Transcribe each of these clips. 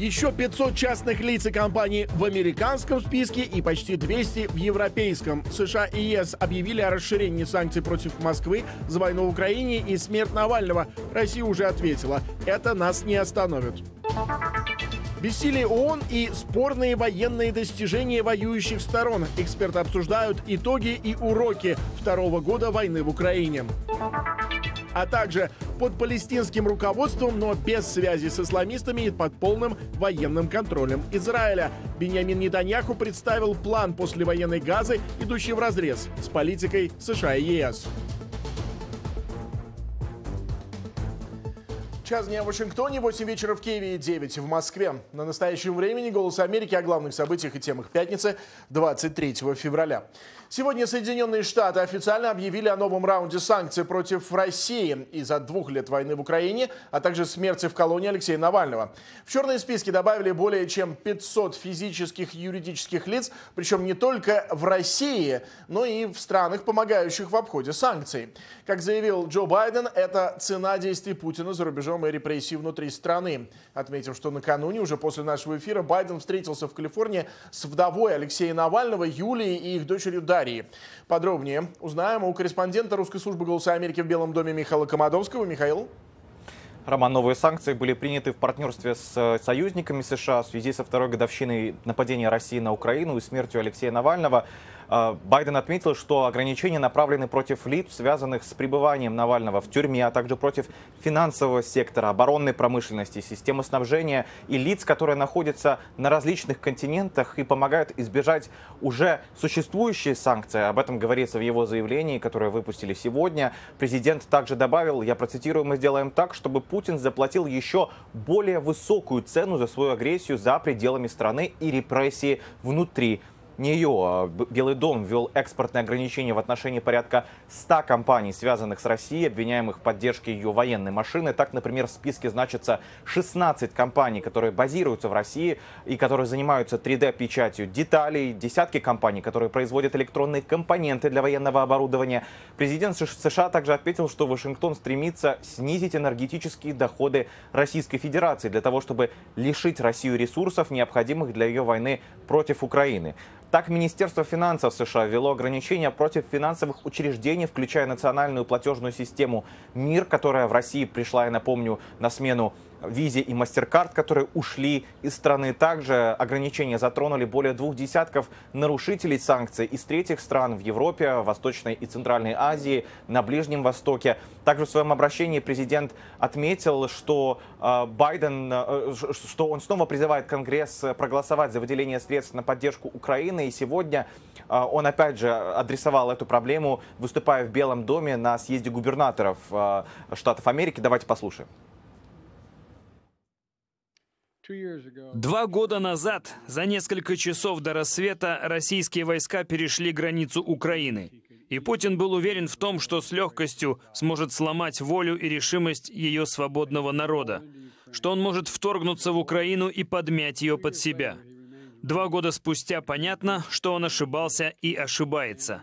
Еще 500 частных лиц и компаний в американском списке и почти 200 в европейском. США и ЕС объявили о расширении санкций против Москвы за войну в Украине и смерть Навального. Россия уже ответила, это нас не остановит. Бессилие ООН и спорные военные достижения воюющих сторон. Эксперты обсуждают итоги и уроки второго года войны в Украине а также под палестинским руководством, но без связи с исламистами и под полным военным контролем Израиля. Беньямин Нетаньяху представил план после военной газы, идущий в разрез с политикой США и ЕС. Час дня в Вашингтоне, 8 вечера в Киеве и 9 в Москве. На настоящем времени «Голос Америки» о главных событиях и темах пятницы 23 февраля. Сегодня Соединенные Штаты официально объявили о новом раунде санкций против России из-за двух лет войны в Украине, а также смерти в колонии Алексея Навального. В черные списки добавили более чем 500 физических и юридических лиц, причем не только в России, но и в странах, помогающих в обходе санкций. Как заявил Джо Байден, это цена действий Путина за рубежом и репрессий внутри страны. Отметив, что накануне, уже после нашего эфира, Байден встретился в Калифорнии с вдовой Алексея Навального, Юлией и их дочерью Дарьей. Швейцарии. Подробнее узнаем у корреспондента русской службы «Голоса Америки» в Белом доме Михаила Комадовского. Михаил. Роман, новые санкции были приняты в партнерстве с э, союзниками США в связи со второй годовщиной нападения России на Украину и смертью Алексея Навального. А, Байден отметил, что ограничения направлены против лиц, связанных с пребыванием Навального в тюрьме, а также против финансового сектора, оборонной промышленности, системы снабжения и лиц, которые находятся на различных континентах и помогают избежать уже существующие санкции. Об этом говорится в его заявлении, которое выпустили сегодня. Президент также добавил, я процитирую, мы сделаем так, чтобы Путин заплатил еще более высокую цену за свою агрессию за пределами страны и репрессии внутри нее а Белый дом ввел экспортные ограничения в отношении порядка 100 компаний, связанных с Россией, обвиняемых в поддержке ее военной машины. Так, например, в списке значится 16 компаний, которые базируются в России и которые занимаются 3D-печатью деталей, десятки компаний, которые производят электронные компоненты для военного оборудования. Президент США также отметил, что Вашингтон стремится снизить энергетические доходы Российской Федерации для того, чтобы лишить Россию ресурсов, необходимых для ее войны против Украины. Так, Министерство финансов США ввело ограничения против финансовых учреждений, включая национальную платежную систему МИР, которая в России пришла, я напомню, на смену Визе и MasterCard, которые ушли из страны. Также ограничения затронули более двух десятков нарушителей санкций из третьих стран в Европе, Восточной и Центральной Азии, на Ближнем Востоке. Также в своем обращении президент отметил, что э, Байден, э, что он снова призывает Конгресс проголосовать за выделение средств на поддержку Украины. И сегодня э, он опять же адресовал эту проблему, выступая в Белом доме на съезде губернаторов Штатов Америки. Давайте послушаем. Два года назад, за несколько часов до рассвета, российские войска перешли границу Украины. И Путин был уверен в том, что с легкостью сможет сломать волю и решимость ее свободного народа, что он может вторгнуться в Украину и подмять ее под себя. Два года спустя понятно, что он ошибался и ошибается.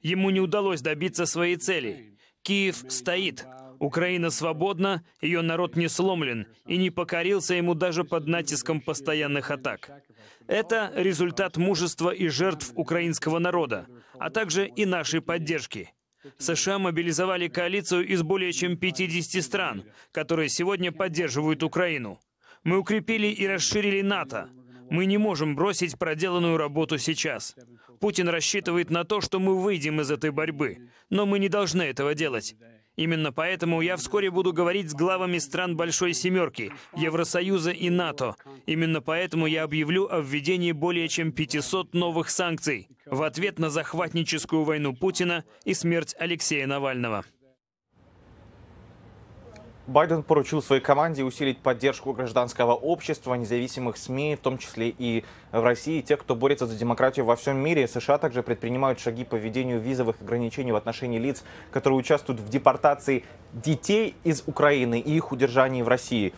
Ему не удалось добиться своей цели. Киев стоит, Украина свободна, ее народ не сломлен и не покорился ему даже под натиском постоянных атак. Это результат мужества и жертв украинского народа, а также и нашей поддержки. США мобилизовали коалицию из более чем 50 стран, которые сегодня поддерживают Украину. Мы укрепили и расширили НАТО. Мы не можем бросить проделанную работу сейчас. Путин рассчитывает на то, что мы выйдем из этой борьбы, но мы не должны этого делать. Именно поэтому я вскоре буду говорить с главами стран Большой Семерки, Евросоюза и НАТО. Именно поэтому я объявлю о введении более чем 500 новых санкций в ответ на захватническую войну Путина и смерть Алексея Навального. Байден поручил своей команде усилить поддержку гражданского общества, независимых СМИ, в том числе и в России, тех, кто борется за демократию во всем мире. США также предпринимают шаги по введению визовых ограничений в отношении лиц, которые участвуют в депортации детей из Украины и их удержании в России.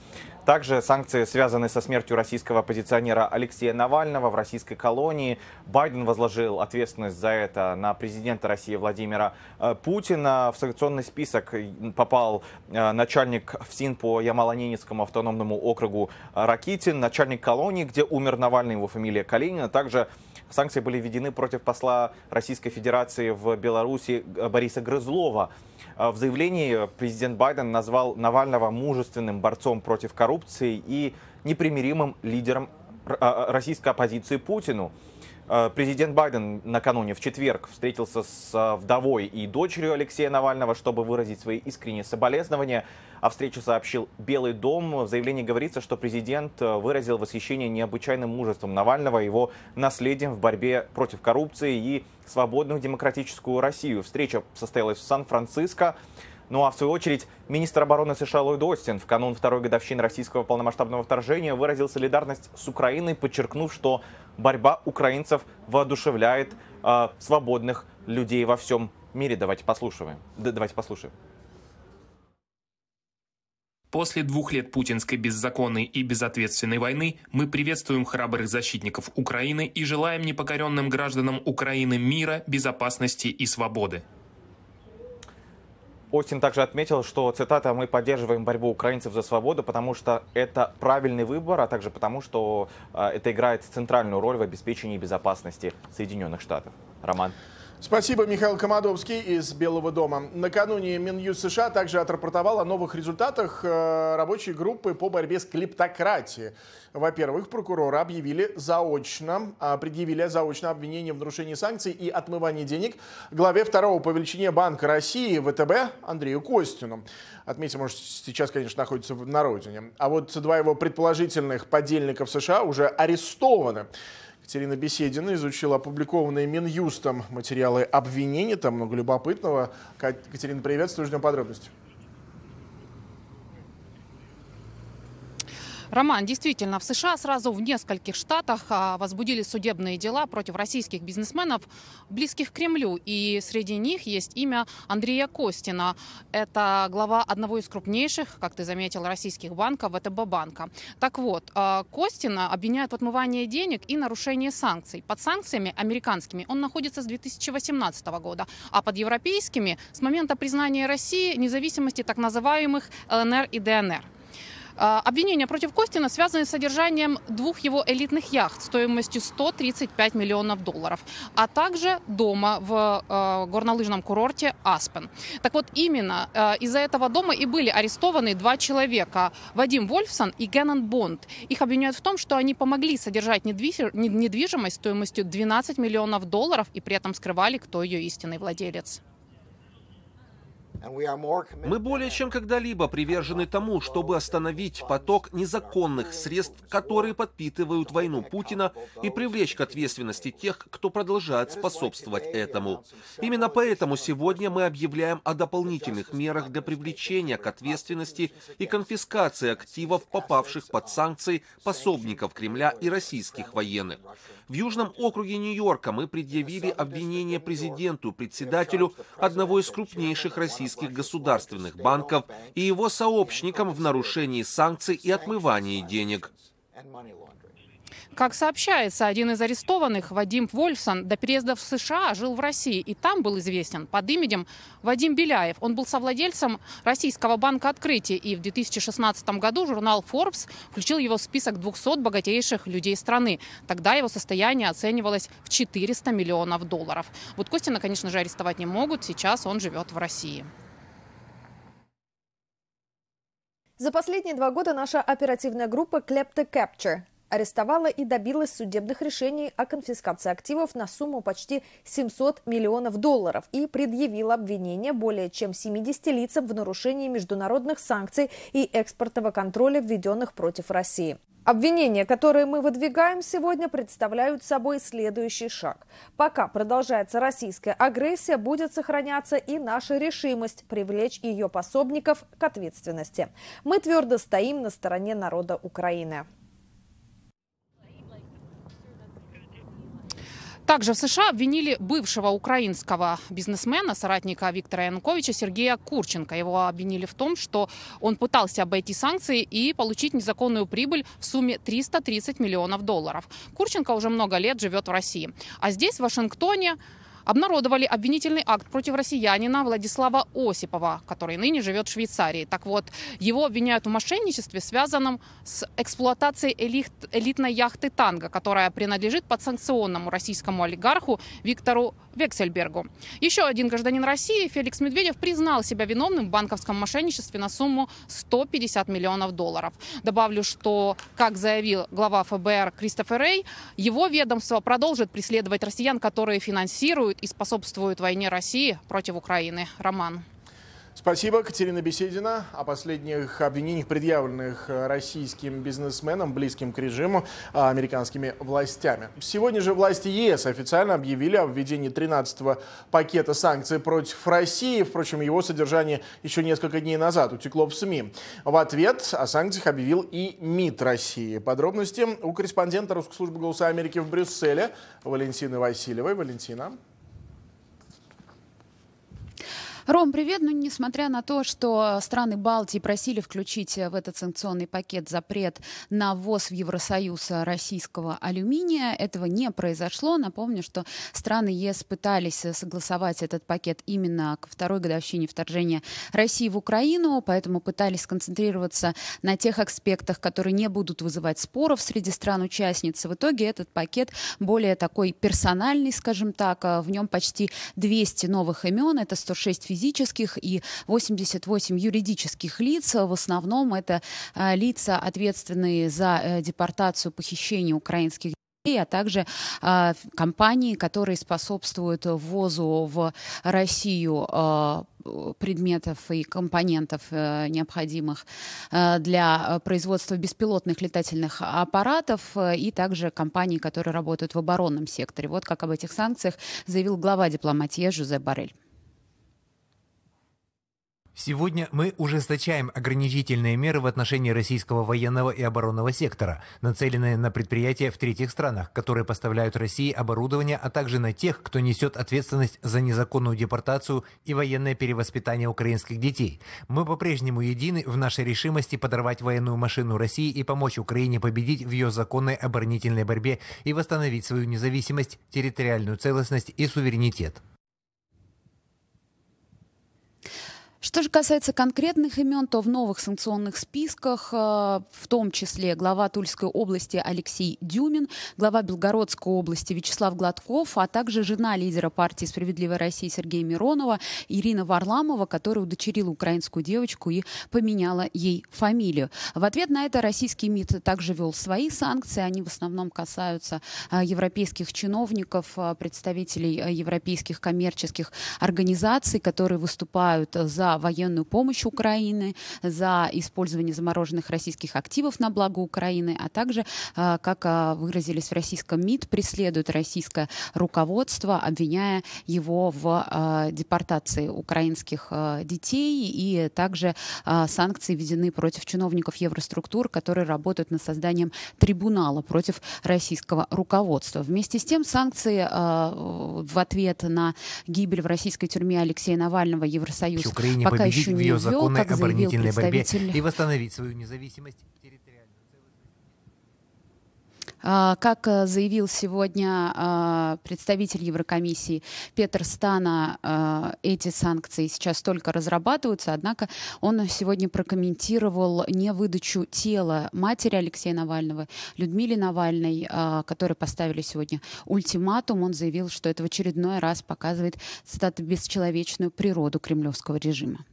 Также санкции связаны со смертью российского оппозиционера Алексея Навального в российской колонии. Байден возложил ответственность за это на президента России Владимира э, Путина. В санкционный список попал э, начальник ФСИН по Ямало-Ненецкому автономному округу Ракитин, начальник колонии, где умер Навальный, его фамилия Калинина. Также санкции были введены против посла Российской Федерации в Беларуси Бориса Грызлова. В заявлении президент Байден назвал Навального мужественным борцом против коррупции и непримиримым лидером российской оппозиции Путину. Э, президент Байден накануне в четверг встретился с э, вдовой и дочерью Алексея Навального, чтобы выразить свои искренние соболезнования. О встрече сообщил Белый дом. В заявлении говорится, что президент э, выразил восхищение необычайным мужеством Навального, его наследием в борьбе против коррупции и свободную демократическую Россию. Встреча состоялась в Сан-Франциско. Ну а в свою очередь министр обороны США Ллойд Остин в канун второй годовщины российского полномасштабного вторжения выразил солидарность с Украиной, подчеркнув, что борьба украинцев воодушевляет э, свободных людей во всем мире. Давайте послушаем. Давайте послушаем. После двух лет путинской беззаконной и безответственной войны мы приветствуем храбрых защитников Украины и желаем непокоренным гражданам Украины мира, безопасности и свободы. Остин также отметил, что, цитата, «мы поддерживаем борьбу украинцев за свободу, потому что это правильный выбор, а также потому, что э, это играет центральную роль в обеспечении безопасности Соединенных Штатов». Роман. Спасибо, Михаил Комадовский из Белого дома. Накануне Минюст США также отрапортовал о новых результатах э, рабочей группы по борьбе с клептократией. Во-первых, прокуроры объявили заочно, а, предъявили заочно обвинение в нарушении санкций и отмывании денег главе второго по величине Банка России ВТБ Андрею Костину. Отметим, может, сейчас, конечно, находится на родине. А вот два его предположительных подельника в США уже арестованы. Катерина Беседина изучила опубликованные Минюстом материалы обвинений. Там много любопытного. Катерина, приветствую, ждем подробностей. Роман, действительно, в США сразу в нескольких штатах а, возбудили судебные дела против российских бизнесменов, близких к Кремлю. И среди них есть имя Андрея Костина. Это глава одного из крупнейших, как ты заметил, российских банков, ВТБ банка. Так вот, а, Костина обвиняют в отмывании денег и нарушении санкций. Под санкциями американскими он находится с 2018 года, а под европейскими с момента признания России независимости так называемых ЛНР и ДНР. А, обвинения против Костина связаны с содержанием двух его элитных яхт стоимостью 135 миллионов долларов, а также дома в э, горнолыжном курорте Аспен. Так вот, именно э, из-за этого дома и были арестованы два человека, Вадим Вольфсон и Геннон Бонд. Их обвиняют в том, что они помогли содержать недвижимость стоимостью 12 миллионов долларов и при этом скрывали, кто ее истинный владелец. Мы более чем когда-либо привержены тому, чтобы остановить поток незаконных средств, которые подпитывают войну Путина, и привлечь к ответственности тех, кто продолжает способствовать этому. Именно поэтому сегодня мы объявляем о дополнительных мерах для привлечения к ответственности и конфискации активов, попавших под санкции пособников Кремля и российских военных. В Южном округе Нью-Йорка мы предъявили обвинение президенту, председателю одного из крупнейших российских государственных банков и его сообщникам в нарушении санкций и отмывании денег. Как сообщается, один из арестованных, Вадим Вольфсон, до переезда в США жил в России и там был известен под именем Вадим Беляев. Он был совладельцем российского банка «Открытие» и в 2016 году журнал Forbes включил его в список 200 богатейших людей страны. Тогда его состояние оценивалось в 400 миллионов долларов. Вот Костина, конечно же, арестовать не могут. Сейчас он живет в России. За последние два года наша оперативная группа Klepto Capture арестовала и добилась судебных решений о конфискации активов на сумму почти 700 миллионов долларов и предъявила обвинения более чем 70 лицам в нарушении международных санкций и экспортного контроля, введенных против России. Обвинения, которые мы выдвигаем сегодня, представляют собой следующий шаг. Пока продолжается российская агрессия, будет сохраняться и наша решимость привлечь ее пособников к ответственности. Мы твердо стоим на стороне народа Украины. Также в США обвинили бывшего украинского бизнесмена, соратника Виктора Януковича Сергея Курченко. Его обвинили в том, что он пытался обойти санкции и получить незаконную прибыль в сумме 330 миллионов долларов. Курченко уже много лет живет в России. А здесь, в Вашингтоне, обнародовали обвинительный акт против россиянина Владислава Осипова, который ныне живет в Швейцарии. Так вот, его обвиняют в мошенничестве, связанном с эксплуатацией элит, элитной яхты «Танго», которая принадлежит подсанкционному российскому олигарху Виктору Вексельбергу. Еще один гражданин России, Феликс Медведев, признал себя виновным в банковском мошенничестве на сумму 150 миллионов долларов. Добавлю, что, как заявил глава ФБР Кристофер Рей, его ведомство продолжит преследовать россиян, которые финансируют и способствуют войне России против Украины. Роман. Спасибо, Катерина Беседина. О последних обвинениях, предъявленных российским бизнесменам, близким к режиму, а, американскими властями. Сегодня же власти ЕС официально объявили о введении 13-го пакета санкций против России. Впрочем, его содержание еще несколько дней назад утекло в СМИ. В ответ о санкциях объявил и МИД России. Подробности у корреспондента Русской службы «Голоса Америки» в Брюсселе Валентины Васильевой. Валентина. Ром, привет. Ну, несмотря на то, что страны Балтии просили включить в этот санкционный пакет запрет на ввоз в Евросоюз российского алюминия, этого не произошло. Напомню, что страны ЕС пытались согласовать этот пакет именно к второй годовщине вторжения России в Украину, поэтому пытались сконцентрироваться на тех аспектах, которые не будут вызывать споров среди стран-участниц. В итоге этот пакет более такой персональный, скажем так. В нем почти 200 новых имен, это 106 физических физических и 88 юридических лиц. В основном это э, лица, ответственные за э, депортацию, похищение украинских а также э, компании, которые способствуют ввозу в Россию э, предметов и компонентов э, необходимых для производства беспилотных летательных аппаратов и также компании, которые работают в оборонном секторе. Вот как об этих санкциях заявил глава дипломатии Жузе Барель. Сегодня мы ужесточаем ограничительные меры в отношении российского военного и оборонного сектора, нацеленные на предприятия в третьих странах, которые поставляют России оборудование, а также на тех, кто несет ответственность за незаконную депортацию и военное перевоспитание украинских детей. Мы по-прежнему едины в нашей решимости подорвать военную машину России и помочь Украине победить в ее законной оборонительной борьбе и восстановить свою независимость, территориальную целостность и суверенитет. Что же касается конкретных имен, то в новых санкционных списках, э, в том числе глава Тульской области Алексей Дюмин, глава Белгородской области Вячеслав Гладков, а также жена лидера партии «Справедливая Россия» Сергея Миронова Ирина Варламова, которая удочерила украинскую девочку и поменяла ей фамилию. В ответ на это российский МИД также вел свои санкции. Они в основном касаются э, европейских чиновников, э, представителей европейских коммерческих организаций, которые выступают за за военную помощь Украины, за использование замороженных российских активов на благо Украины, а также, э, как э, выразились в российском МИД, преследует российское руководство, обвиняя его в э, депортации украинских детей. И также санкции введены против чиновников евроструктур, которые работают над созданием трибунала против российского руководства. Вместе с тем санкции в ответ на гибель в российской тюрьме Алексея Навального Евросоюз Украине Пока победить в ее законной ввел, оборонительной борьбе и восстановить свою независимость как э, заявил сегодня а, представитель Еврокомиссии Петр Стана, а, эти санкции сейчас только разрабатываются, однако он сегодня прокомментировал не выдачу тела матери Алексея Навального, Людмиле Навальной, которые поставили сегодня ультиматум. Он заявил, что это в очередной раз показывает, цитата, бесчеловечную природу кремлевского режима.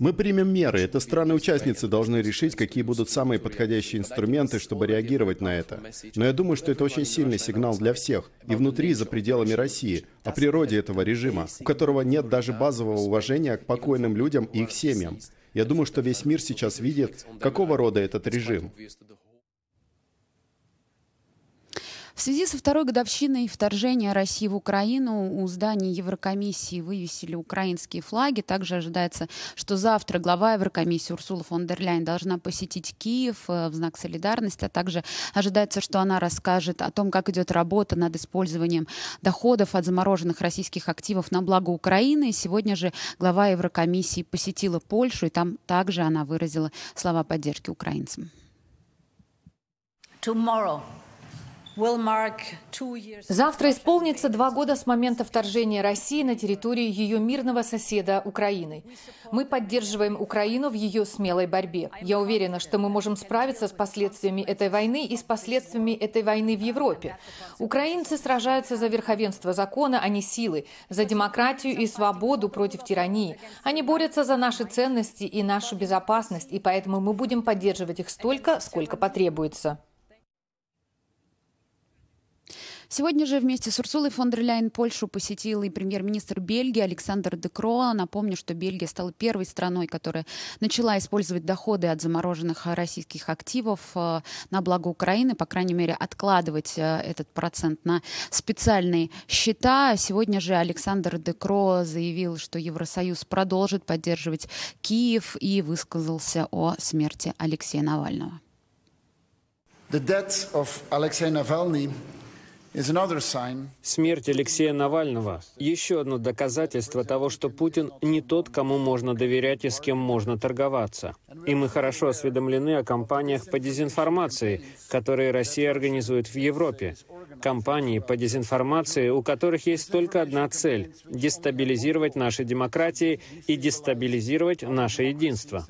Мы примем меры. Это страны-участницы должны решить, какие будут самые подходящие инструменты, чтобы реагировать на это. Но я думаю, что это очень сильный сигнал для всех, и внутри, и за пределами России, о природе этого режима, у которого нет даже базового уважения к покойным людям и их семьям. Я думаю, что весь мир сейчас видит, какого рода этот режим. В связи со второй годовщиной вторжения России в Украину у здания Еврокомиссии вывесили украинские флаги. Также ожидается, что завтра глава Еврокомиссии Урсула фон дер Ляйн должна посетить Киев э, в знак солидарности, а также ожидается, что она расскажет о том, как идет работа над использованием доходов от замороженных российских активов на благо Украины. Сегодня же глава Еврокомиссии посетила Польшу, и там также она выразила слова поддержки украинцам. Tomorrow. Завтра исполнится два года с момента вторжения России на территорию ее мирного соседа Украины. Мы поддерживаем Украину в ее смелой борьбе. Я уверена, что мы можем справиться с последствиями этой войны и с последствиями этой войны в Европе. Украинцы сражаются за верховенство закона, а не силы, за демократию и свободу против тирании. Они борются за наши ценности и нашу безопасность, и поэтому мы будем поддерживать их столько, сколько потребуется. Сегодня же вместе с Урсулой фон дер Ляйен Польшу посетил и премьер-министр Бельгии Александр Декро. Напомню, что Бельгия стала первой страной, которая начала использовать доходы от замороженных российских активов э, на благо Украины, по крайней мере, откладывать э, этот процент на специальные счета. Сегодня же Александр Декро заявил, что Евросоюз продолжит поддерживать Киев и высказался о смерти Алексея Навального. The death of Alexei Navalny Смерть Алексея Навального – еще одно доказательство того, что Путин не тот, кому можно доверять и с кем можно торговаться. И мы хорошо осведомлены о кампаниях по дезинформации, которые Россия организует в Европе. Кампании по дезинформации, у которых есть только одна цель – дестабилизировать наши демократии и дестабилизировать наше единство.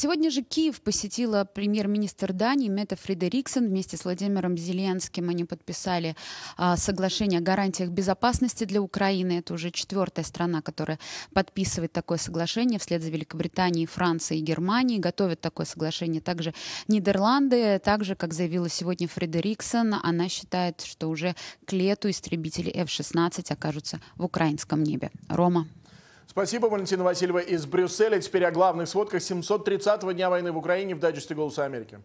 Сегодня же Киев посетила премьер-министр Дании Мета Фредериксон. Вместе с Владимиром Зеленским они подписали а, соглашение о гарантиях безопасности для Украины. Это уже четвертая страна, которая подписывает такое соглашение вслед за Великобританией, Францией и Германией. Готовят такое соглашение также Нидерланды. Также, как заявила сегодня Фредериксон, она считает, что уже к лету истребители F-16 окажутся в украинском небе. Рома. Спасибо, Валентина Васильева из Брюсселя. Теперь о главных сводках 730-го дня войны в Украине в дайджесте «Голоса Америки».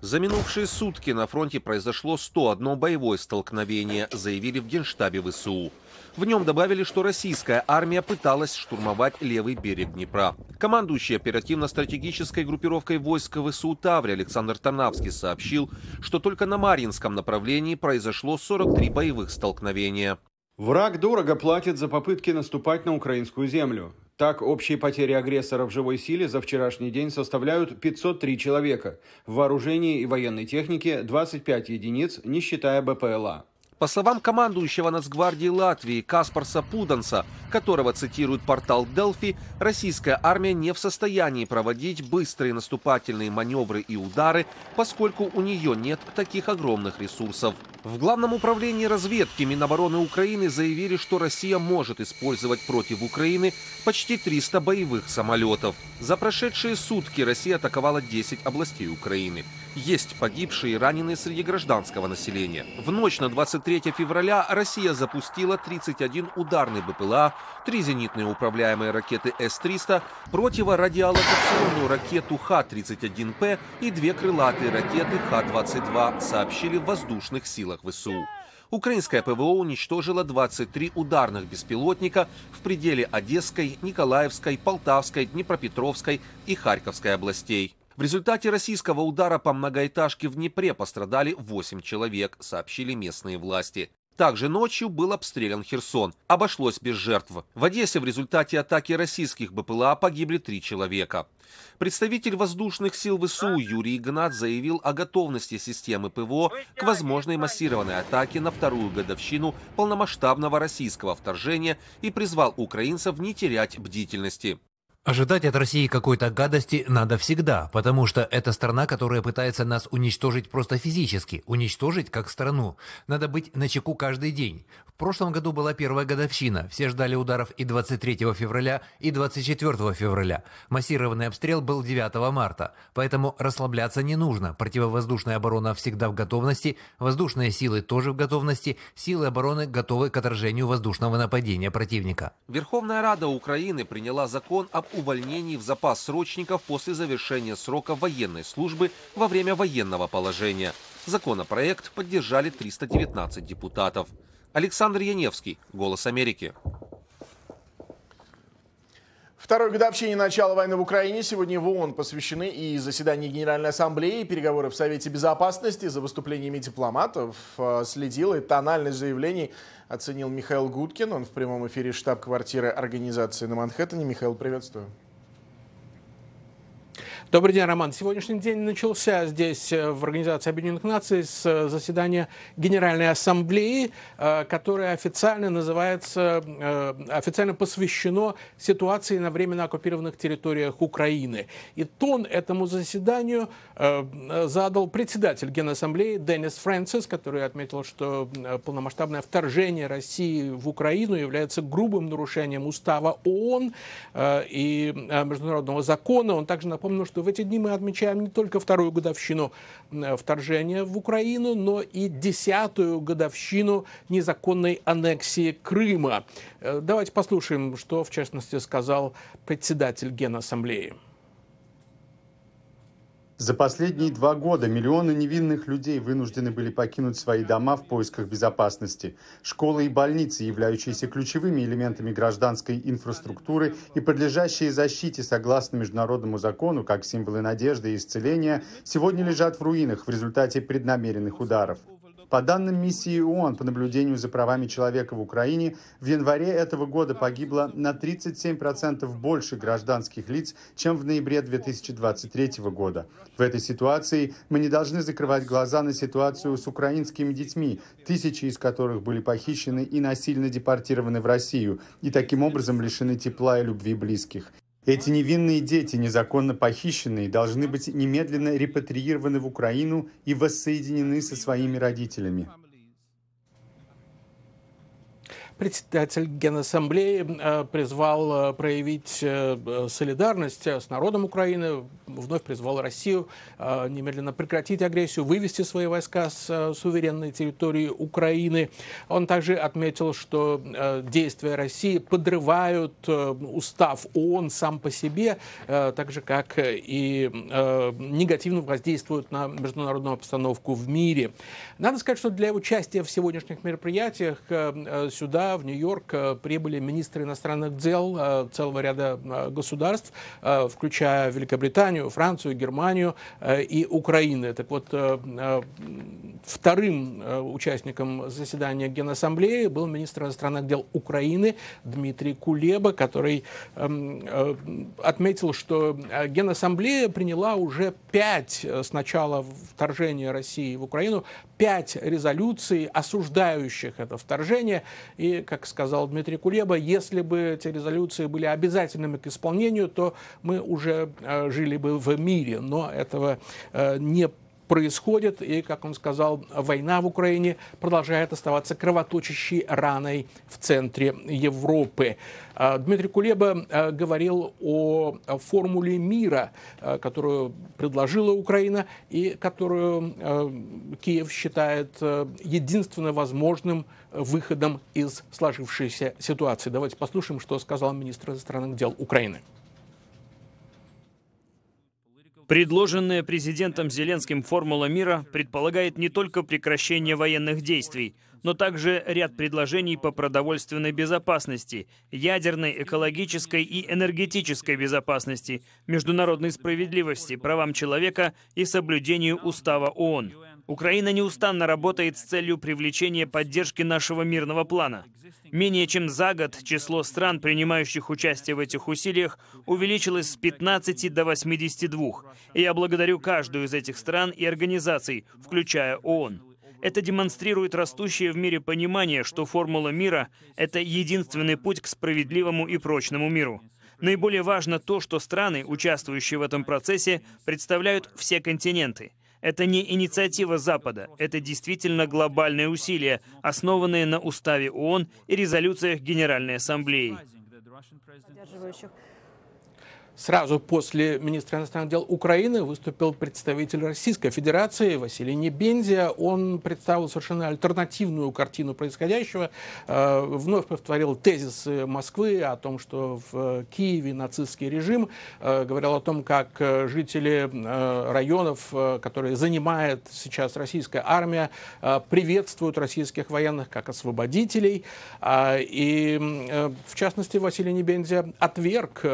За минувшие сутки на фронте произошло 101 боевое столкновение, заявили в Генштабе ВСУ. В нем добавили, что российская армия пыталась штурмовать левый берег Днепра. Командующий оперативно-стратегической группировкой войск ВСУ Таври Александр Тарнавский сообщил, что только на Марьинском направлении произошло 43 боевых столкновения. Враг дорого платит за попытки наступать на украинскую землю. Так, общие потери агрессора в живой силе за вчерашний день составляют 503 человека. В вооружении и военной технике 25 единиц, не считая БПЛА. По словам командующего Нацгвардии Латвии Каспарса Пуданса, которого цитирует портал Делфи, российская армия не в состоянии проводить быстрые наступательные маневры и удары, поскольку у нее нет таких огромных ресурсов. В Главном управлении разведки Минобороны Украины заявили, что Россия может использовать против Украины почти 300 боевых самолетов. За прошедшие сутки Россия атаковала 10 областей Украины. Есть погибшие и раненые среди гражданского населения. В ночь на 23 февраля Россия запустила 31 ударный БПЛА, три зенитные управляемые ракеты С-300, противорадиолокационную ракету Х-31П и две крылатые ракеты Х-22, сообщили в воздушных силах ВСУ. Украинское ПВО уничтожило 23 ударных беспилотника в пределе Одесской, Николаевской, Полтавской, Днепропетровской и Харьковской областей. В результате российского удара по многоэтажке в Днепре пострадали 8 человек, сообщили местные власти. Также ночью был обстрелян Херсон. Обошлось без жертв. В Одессе в результате атаки российских БПЛА погибли три человека. Представитель воздушных сил ВСУ Юрий Игнат заявил о готовности системы ПВО к возможной массированной атаке на вторую годовщину полномасштабного российского вторжения и призвал украинцев не терять бдительности. Ожидать от России какой-то гадости надо всегда, потому что это страна, которая пытается нас уничтожить просто физически, уничтожить как страну. Надо быть начеку каждый день. В прошлом году была первая годовщина, все ждали ударов и 23 февраля, и 24 февраля. Массированный обстрел был 9 марта, поэтому расслабляться не нужно. Противовоздушная оборона всегда в готовности, воздушные силы тоже в готовности, силы обороны готовы к отражению воздушного нападения противника. Верховная Рада Украины приняла закон об увольнении в запас срочников после завершения срока военной службы во время военного положения. Законопроект поддержали 319 депутатов. Александр Яневский, «Голос Америки». Второй годовщине начала войны в Украине сегодня в ООН посвящены и заседания Генеральной Ассамблеи, и переговоры в Совете Безопасности. За выступлениями дипломатов э, следил и тональность заявлений оценил Михаил Гудкин. Он в прямом эфире штаб-квартиры организации на Манхэттене. Михаил, приветствую. Добрый день, Роман. Сегодняшний день начался здесь, э, в Организации Объединенных Наций, с э, заседания Генеральной Ассамблеи, э, которое официально называется, официально посвящено ситуации на временно оккупированных территориях Украины. И тон этому заседанию задал председатель Генассамблеи Деннис Фрэнсис, который отметил, что полномасштабное вторжение России в Украину является грубым нарушением устава ООН и международного закона. Он также напомнил, что в эти дни мы отмечаем не только вторую годовщину э, вторжения в Украину, но и десятую годовщину незаконной аннексии Крыма. Э, давайте послушаем, что в частности сказал председатель Генассамблеи. За последние два года миллионы невинных людей вынуждены были покинуть свои дома в поисках безопасности. Школы и больницы, являющиеся ключевыми элементами гражданской инфраструктуры и подлежащие защите согласно международному закону, как символы надежды и исцеления, сегодня лежат в руинах в результате преднамеренных ударов. По данным миссии ООН по наблюдению за правами человека в Украине, в январе этого года погибло на 37% больше гражданских лиц, чем в ноябре 2023 года. В этой ситуации мы не должны закрывать глаза на ситуацию с украинскими детьми, тысячи из которых были похищены и насильно депортированы в Россию, и таким образом лишены тепла и любви близких. Эти невинные дети, незаконно похищенные, должны быть немедленно репатриированы в Украину и воссоединены со своими родителями. Председатель Генассамблеи э, призвал э, проявить э, солидарность с народом Украины, вновь призвал Россию немедленно прекратить агрессию, вывести свои войска с суверенной территории Украины. Он также отметил, что действия России подрывают устав ООН сам по себе, так же как и негативно воздействуют на международную обстановку в мире. Надо сказать, что для участия в сегодняшних мероприятиях сюда в Нью-Йорк э, прибыли министры иностранных дел э, целого ряда э, государств, включая Великобританию, Францию, Германию и Украину. Так вот, вторым участником заседания Генассамблеи был министр иностранных дел Украины Дмитрий Кулеба, который отметил, что Генассамблея приняла уже пять с начала вторжения России в Украину, пять резолюций, осуждающих это вторжение. И, как сказал Дмитрий Кулеба, если бы эти резолюции были обязательными к исполнению, то мы уже э, жили бы в мире. Но этого э, не происходит, и, как он сказал, война в Украине продолжает оставаться кровоточащей раной в центре Европы. А, Дмитрий Кулеба а, говорил о формуле мира, а, которую предложила Украина и которую Киев считает единственно возможным выходом из сложившейся ситуации. Давайте послушаем, что сказал министр иностранных дел Украины. Предложенная президентом Зеленским формула мира предполагает не только прекращение военных действий, но также ряд предложений по продовольственной безопасности, ядерной, экологической и энергетической безопасности, международной справедливости, правам человека и соблюдению устава ООН. Украина неустанно работает с целью привлечения поддержки нашего мирного плана. Менее чем за год число стран, принимающих участие в этих усилиях, увеличилось с 15 до 82. И я благодарю каждую из этих стран и организаций, включая ООН. Это демонстрирует растущее в мире понимание, что формула мира — это единственный путь к справедливому и прочному миру. Наиболее важно то, что страны, участвующие в этом процессе, представляют все континенты — это не инициатива Запада, это действительно глобальные усилия, основанные на Уставе ООН и резолюциях Генеральной Ассамблеи. Сразу после министра иностранных дел Украины выступил представитель Российской Федерации Василий Небензия. Он представил совершенно альтернативную картину происходящего. Э, вновь повторил тезисы Москвы о том, что в Киеве нацистский режим. Э, говорил о том, как э, жители районов, которые занимает сейчас российская армия, приветствуют российских военных как освободителей. И, в частности, Василий Небензия отверг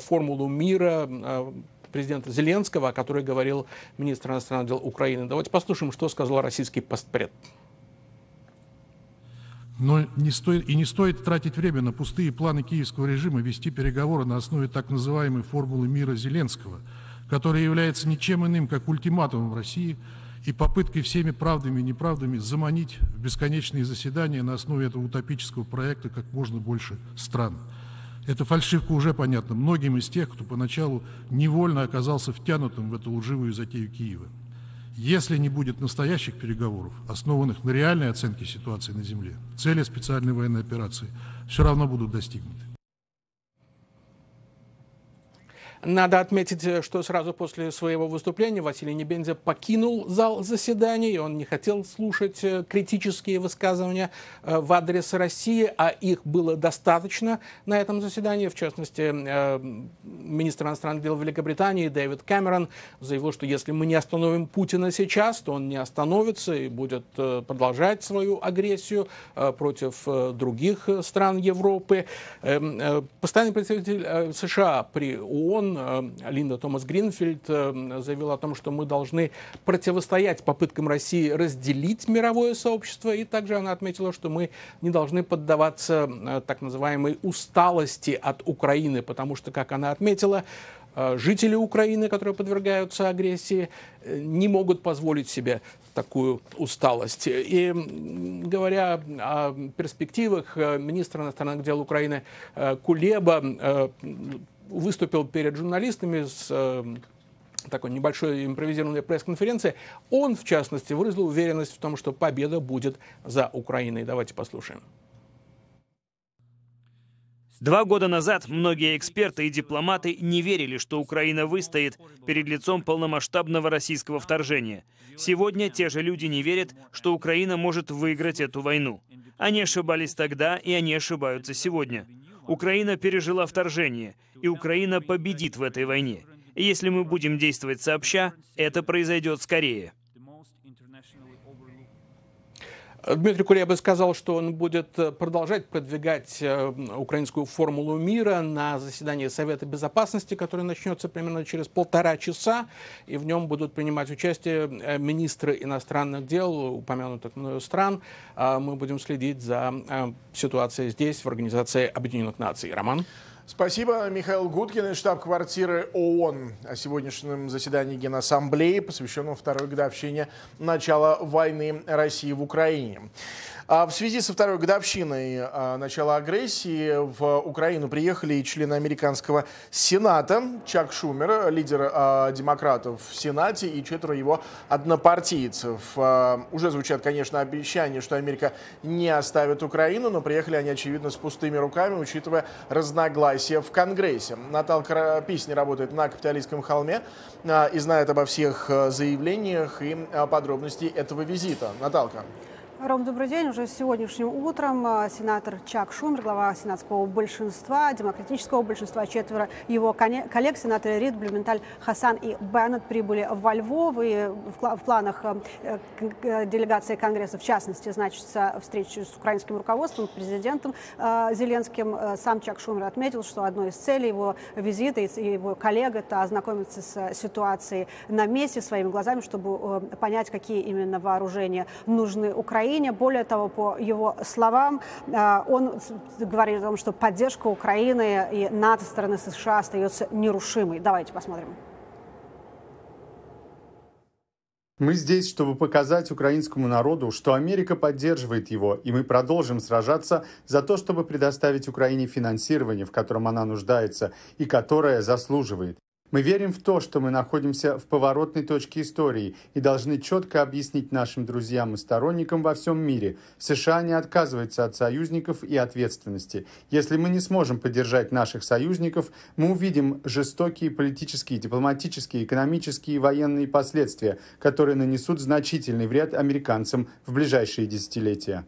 формулу формулу мира э, президента Зеленского, о которой говорил министр иностранных дел Украины. Давайте послушаем, что сказал российский постпред. Но не стоит, и не стоит тратить время на пустые планы киевского режима вести переговоры на основе так называемой формулы мира Зеленского, которая является ничем иным, как ультиматумом России и попыткой всеми правдами и неправдами заманить в бесконечные заседания на основе этого утопического проекта как можно больше стран. Эта фальшивка уже понятна многим из тех, кто поначалу невольно оказался втянутым в эту лживую затею Киева. Если не будет настоящих переговоров, основанных на реальной оценке ситуации на Земле, цели специальной военной операции все равно будут достигнуты. Надо отметить, э, что сразу после своего выступления Василий Небензя покинул зал заседаний. Он не хотел слушать э, критические высказывания э, в адрес России, а их было достаточно на этом заседании. В частности, министр иностранных дел Великобритании Дэвид Кэмерон заявил, что если мы не остановим Путина сейчас, то он не остановится и будет продолжать свою агрессию против других стран Европы. Эм, постоянный представитель США при ООН Э, Линда Томас Гринфильд э, заявила о том, что мы должны противостоять попыткам России разделить мировое сообщество. И также она отметила, что мы не должны поддаваться э, так называемой усталости от Украины, потому что, как она отметила, жители Украины, которые подвергаются агрессии, не могут позволить себе такую усталость. И говоря о перспективах, министр иностранных дел Украины Кулеба выступил перед журналистами с э, такой небольшой импровизированной пресс-конференции, он, в частности, выразил уверенность в том, что победа будет за Украиной. Давайте послушаем. Два года назад многие эксперты и дипломаты не верили, что Украина выстоит перед лицом полномасштабного российского вторжения. Сегодня те же люди не верят, что Украина может выиграть эту войну. Они ошибались тогда, и они ошибаются сегодня. Украина пережила вторжение, и Украина победит в этой войне. Если мы будем действовать сообща, это произойдет скорее. Дмитрий Кулеба сказал, что он будет э, продолжать продвигать э, украинскую формулу мира на заседании Совета Безопасности, которое начнется примерно через полтора часа, и в нем будут принимать участие э, министры иностранных дел упомянутых стран. А мы будем следить за ситуацией здесь, в Организации Объединенных Наций. Роман? Спасибо. Михаил Гудкин из штаб-квартиры ООН о сегодняшнем заседании Генассамблеи, посвященном второй годовщине начала войны России в Украине. А в связи со второй годовщиной а, начала агрессии в Украину приехали и члены американского Сената. Чак Шумер, лидер а, демократов в Сенате, и четверо его однопартийцев. Уже звучат, конечно, обещания, что Америка не оставит Украину, но приехали они, очевидно, с пустыми руками, учитывая разногласия в Конгрессе. Наталка Писни работает на Капиталистском холме и знает обо всех заявлениях и подробностей этого визита. Наталка. Ром, добрый день. Уже сегодняшним утром а, сенатор Чак Шумер, глава сенатского большинства, демократического большинства, четверо его коллег, сенаторы Рид, Блюменталь, Хасан и Беннет прибыли во Львов. И в планах а, э, делегации Конгресса, в частности, значится встреча с украинским руководством, президентом а, Зеленским. Сам Чак Шумер отметил, что одной из целей его визита и его коллег – это ознакомиться с ситуацией на месте своими глазами, чтобы э, понять, какие именно вооружения нужны Украине Украине. Более того, по его словам, э, он говорит о том, что поддержка Украины и НАТО стороны США остается нерушимой. Давайте посмотрим. Мы здесь, чтобы показать украинскому народу, что Америка поддерживает его, и мы продолжим сражаться за то, чтобы предоставить Украине финансирование, в котором она нуждается и которое заслуживает. Мы верим в то, что мы находимся в поворотной точке истории и должны четко объяснить нашим друзьям и сторонникам во всем мире, США не отказывается от союзников и ответственности. Если мы не сможем поддержать наших союзников, мы увидим жестокие политические, дипломатические, экономические и военные последствия, которые нанесут значительный вред американцам в ближайшие десятилетия.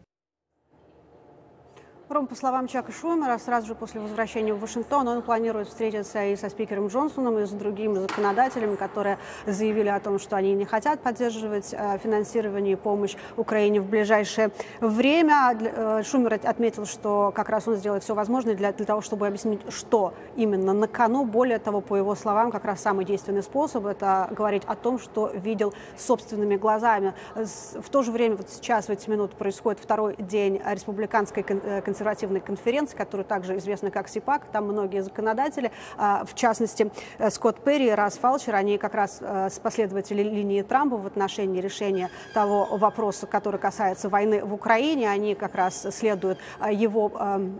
Ром, по словам Чака Шумера, сразу же после возвращения в Вашингтон он планирует встретиться и со спикером Джонсоном, и с другими законодателями, которые заявили о том, что они не хотят поддерживать э, финансирование и помощь Украине в ближайшее время. Э, Шумер отметил, что как раз он сделает все возможное для, для того, чтобы объяснить, что именно на кону. Более того, по его словам, как раз самый действенный способ – это говорить о том, что видел собственными глазами. В то же время, вот сейчас, в эти минуты, происходит второй день республиканской консервативной э, консервативной конференции, которая также известна как СИПАК. Там многие законодатели, а, в частности, э, Скотт Перри и Рас Фалчер, они как раз э, последователи линии Трампа в отношении решения того вопроса, который касается войны в Украине. Они как раз следуют э, его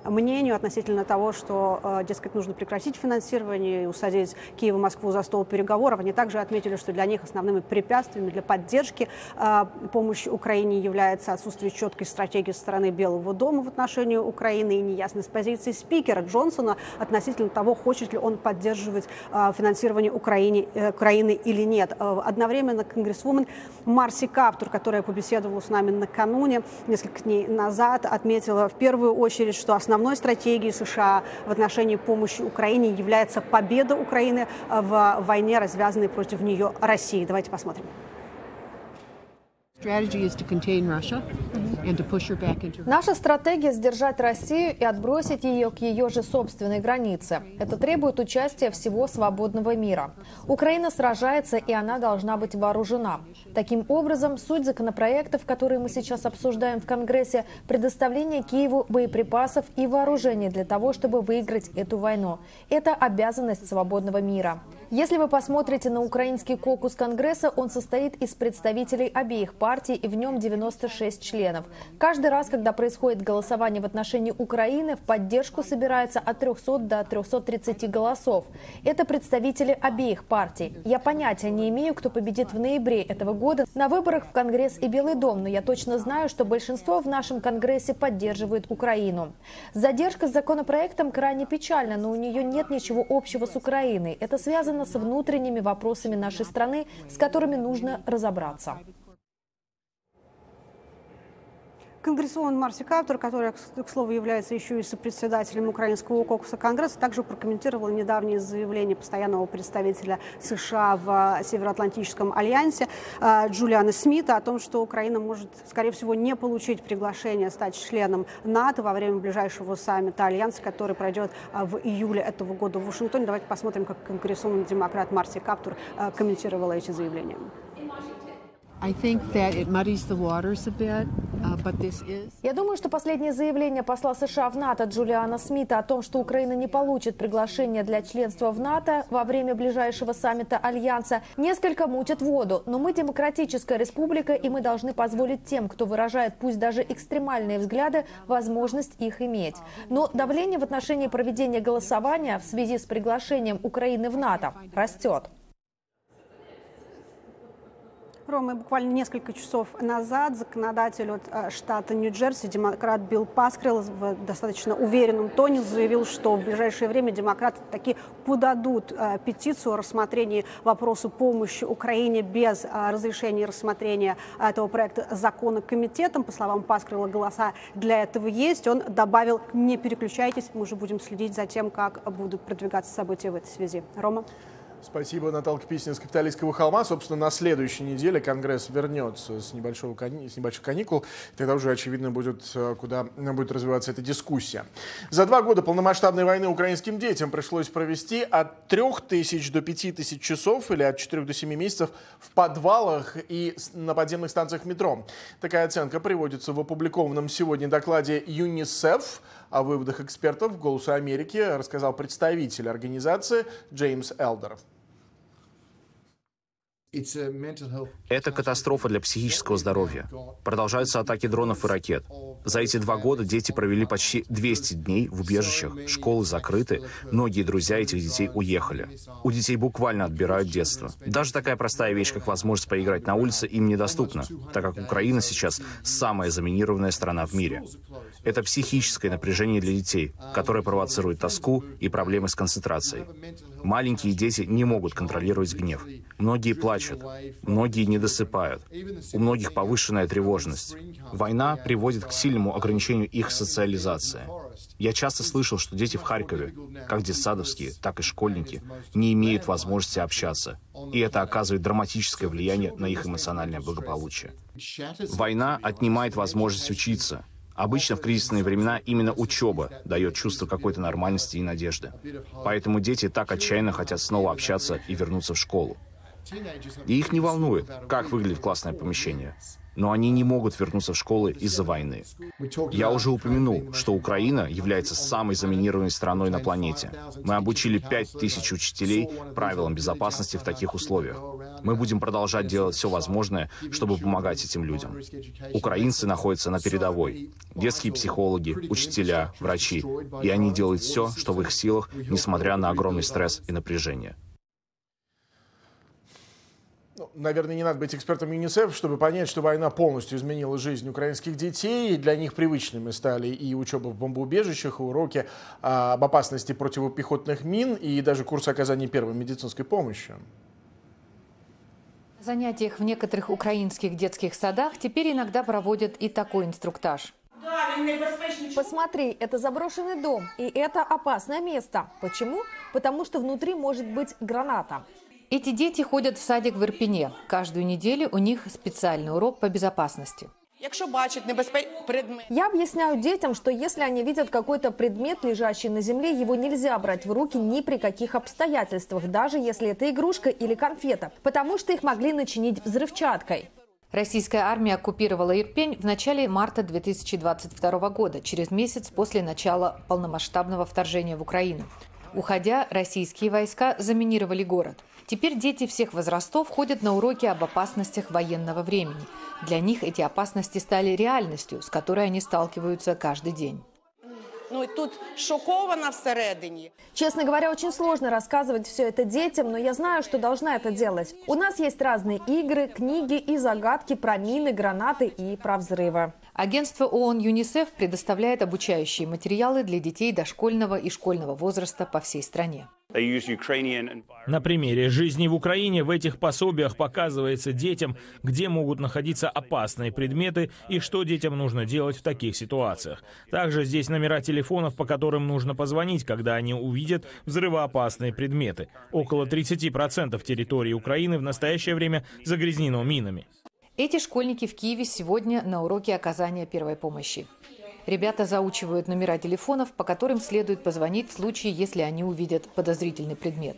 мнению относительно того, что, дескать, нужно прекратить финансирование и усадить Киев и Москву за стол переговоров. Они также отметили, что для них основными препятствиями для поддержки помощи Украине является отсутствие четкой стратегии со стороны Белого дома в отношении Украины и неясность позиции спикера Джонсона относительно того, хочет ли он поддерживать э, финансирование Украине, э, Украины или нет. Э, одновременно конгрессвумен Марси Каптур, которая побеседовала с нами накануне, несколько дней назад, отметила в первую очередь, что основной стратегией США в отношении помощи Украине является победа Украины в войне, развязанной против нее России. Давайте посмотрим. Наша стратегия – сдержать Россию и отбросить ее к ее же собственной границе. Это требует участия всего свободного мира. Украина сражается, и она должна быть вооружена. Таким образом, суть законопроектов, которые мы сейчас обсуждаем в Конгрессе, предоставление Киеву боеприпасов и вооружений для того, чтобы выиграть эту войну. Это обязанность свободного мира. Если вы посмотрите на украинский кокус Конгресса, он состоит из представителей обеих партий и в нем 96 членов. Каждый раз, когда происходит голосование в отношении Украины, в поддержку собирается от 300 до 330 голосов. Это представители обеих партий. Я понятия не имею, кто победит в ноябре этого года на выборах в Конгресс и Белый дом, но я точно знаю, что большинство в нашем Конгрессе поддерживает Украину. Задержка с законопроектом крайне печальна, но у нее нет ничего общего с Украиной. Это связано с внутренними вопросами нашей страны, с которыми нужно разобраться. Конгрессован Марси Каптер, который, к слову, является еще и сопредседателем Украинского кокуса Конгресса, также прокомментировал недавнее заявление постоянного представителя США в Североатлантическом альянсе э, Джулиана Смита о том, что Украина может, скорее всего, не получить приглашение стать членом НАТО во время ближайшего саммита альянса, который пройдет э, в июле этого года в Вашингтоне. Давайте посмотрим, как конгрессован демократ Марси Каптер комментировал эти заявления. Я думаю, что последнее заявление посла США в НАТО Джулиана Смита о том, что Украина не получит приглашение для членства в НАТО во время ближайшего саммита Альянса, несколько мутит воду. Но мы демократическая республика, и мы должны позволить тем, кто выражает пусть даже экстремальные взгляды, возможность их иметь. Но давление в отношении проведения голосования в связи с приглашением Украины в НАТО растет. Рома, буквально несколько часов назад законодатель от э, штата Нью-Джерси, демократ Билл Паскрилл, в достаточно уверенном тоне заявил, что в ближайшее время демократы таки подадут э, петицию о рассмотрении вопроса помощи Украине без э, разрешения рассмотрения этого проекта закона комитетом. По словам Паскрилла, голоса для этого есть. Он добавил, не переключайтесь, мы же будем следить за тем, как будут продвигаться события в этой связи. Рома? Спасибо, Наталка Писина с Капиталистского холма. Собственно, на следующей неделе Конгресс вернется с, небольшого, с небольших каникул. Тогда уже, очевидно, будет, э, куда будет развиваться эта дискуссия. За два года полномасштабной войны украинским детям пришлось провести от 3000 до 5000 часов или от 4 до 7 месяцев в подвалах и на подземных станциях метро. Такая оценка приводится в опубликованном сегодня докладе ЮНИСЕФ о выводах экспертов «Голоса Америки», рассказал представитель организации Джеймс Элдер. Это катастрофа для психического здоровья. Продолжаются атаки дронов и ракет. За эти два года дети провели почти 200 дней в убежищах, школы закрыты, многие друзья этих детей уехали. У детей буквально отбирают детство. Даже такая простая вещь, как возможность поиграть на улице, им недоступна, так как Украина сейчас самая заминированная страна в мире. Это психическое напряжение для детей, которое провоцирует тоску и проблемы с концентрацией. Маленькие дети не могут контролировать гнев. Многие плачут, многие не досыпают. У многих повышенная тревожность. Война приводит к сильному ограничению их социализации. Я часто слышал, что дети в Харькове, как детсадовские, так и школьники, не имеют возможности общаться. И это оказывает драматическое влияние на их эмоциональное благополучие. Война отнимает возможность учиться, Обычно в кризисные времена именно учеба дает чувство какой-то нормальности и надежды. Поэтому дети так отчаянно хотят снова общаться и вернуться в школу. И их не волнует, как выглядит классное помещение но они не могут вернуться в школы из-за войны. Я уже упомянул, что Украина является самой заминированной страной на планете. Мы обучили 5000 учителей правилам безопасности в таких условиях. Мы будем продолжать делать все возможное, чтобы помогать этим людям. Украинцы находятся на передовой. Детские психологи, учителя, врачи. И они делают все, что в их силах, несмотря на огромный стресс и напряжение. Ну, наверное, не надо быть экспертом ЮНИСЕФ, чтобы понять, что война полностью изменила жизнь украинских детей. Для них привычными стали и учеба в бомбоубежищах, и уроки а, об опасности противопехотных мин, и даже курсы оказания первой медицинской помощи. Занятиях в некоторых украинских детских садах теперь иногда проводят и такой инструктаж. Посмотри, это заброшенный дом, и это опасное место. Почему? Потому что внутри может быть граната. Эти дети ходят в садик в Ирпене. Каждую неделю у них специальный урок по безопасности. Я объясняю детям, что если они видят какой-то предмет, лежащий на земле, его нельзя брать в руки ни при каких обстоятельствах, даже если это игрушка или конфета, потому что их могли начинить взрывчаткой. Российская армия оккупировала Ирпень в начале марта 2022 года, через месяц после начала полномасштабного вторжения в Украину. Уходя, российские войска заминировали город. Теперь дети всех возрастов ходят на уроки об опасностях военного времени. Для них эти опасности стали реальностью, с которой они сталкиваются каждый день. Ну и тут шокована всередині. Честно говоря, очень сложно рассказывать все это детям, но я знаю, что должна это делать. У нас есть разные игры, книги и загадки про мины, гранаты и про взрывы. Агентство ООН ЮНИСЕФ предоставляет обучающие материалы для детей дошкольного и школьного возраста по всей стране. На примере жизни в Украине в этих пособиях показывается детям, где могут находиться опасные предметы и что детям нужно делать в таких ситуациях. Также здесь номера телефонов, по которым нужно позвонить, когда они увидят взрывоопасные предметы. Около 30% территории Украины в настоящее время загрязнено минами. Эти школьники в Киеве сегодня на уроке оказания первой помощи. Ребята заучивают номера телефонов, по которым следует позвонить в случае, если они увидят подозрительный предмет.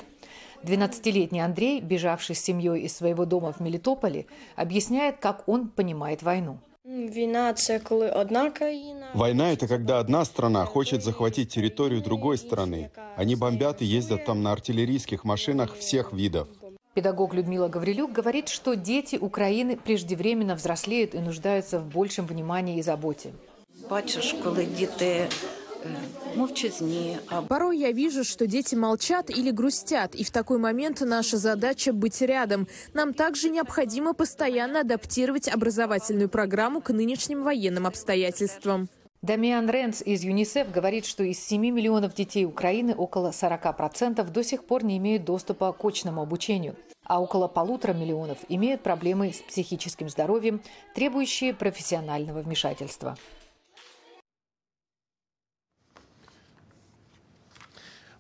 12-летний Андрей, бежавший с семьей из своего дома в Мелитополе, объясняет, как он понимает войну. Война – это когда одна країна. Война – это когда одна страна хочет захватить территорию другой страны. Они бомбят и ездят там на артиллерийских машинах всех видов. Педагог Людмила Гаврилюк говорит, что дети Украины преждевременно взрослеют и нуждаются в большем внимании и заботе. Бачишь, коли діти молчазни. Порой я вижу, что дети молчат или грустят, и в такой момент наша задача быть рядом. Нам также необходимо постоянно адаптировать образовательную программу к нынешним военным обстоятельствам. Дамиан Ренс из ЮНИСЕФ говорит, что из 7 миллионов детей Украины около 40% до сих пор не имеют доступа к очному обучению, а около полутора миллионов имеют проблемы с психическим здоровьем, требующие профессионального вмешательства.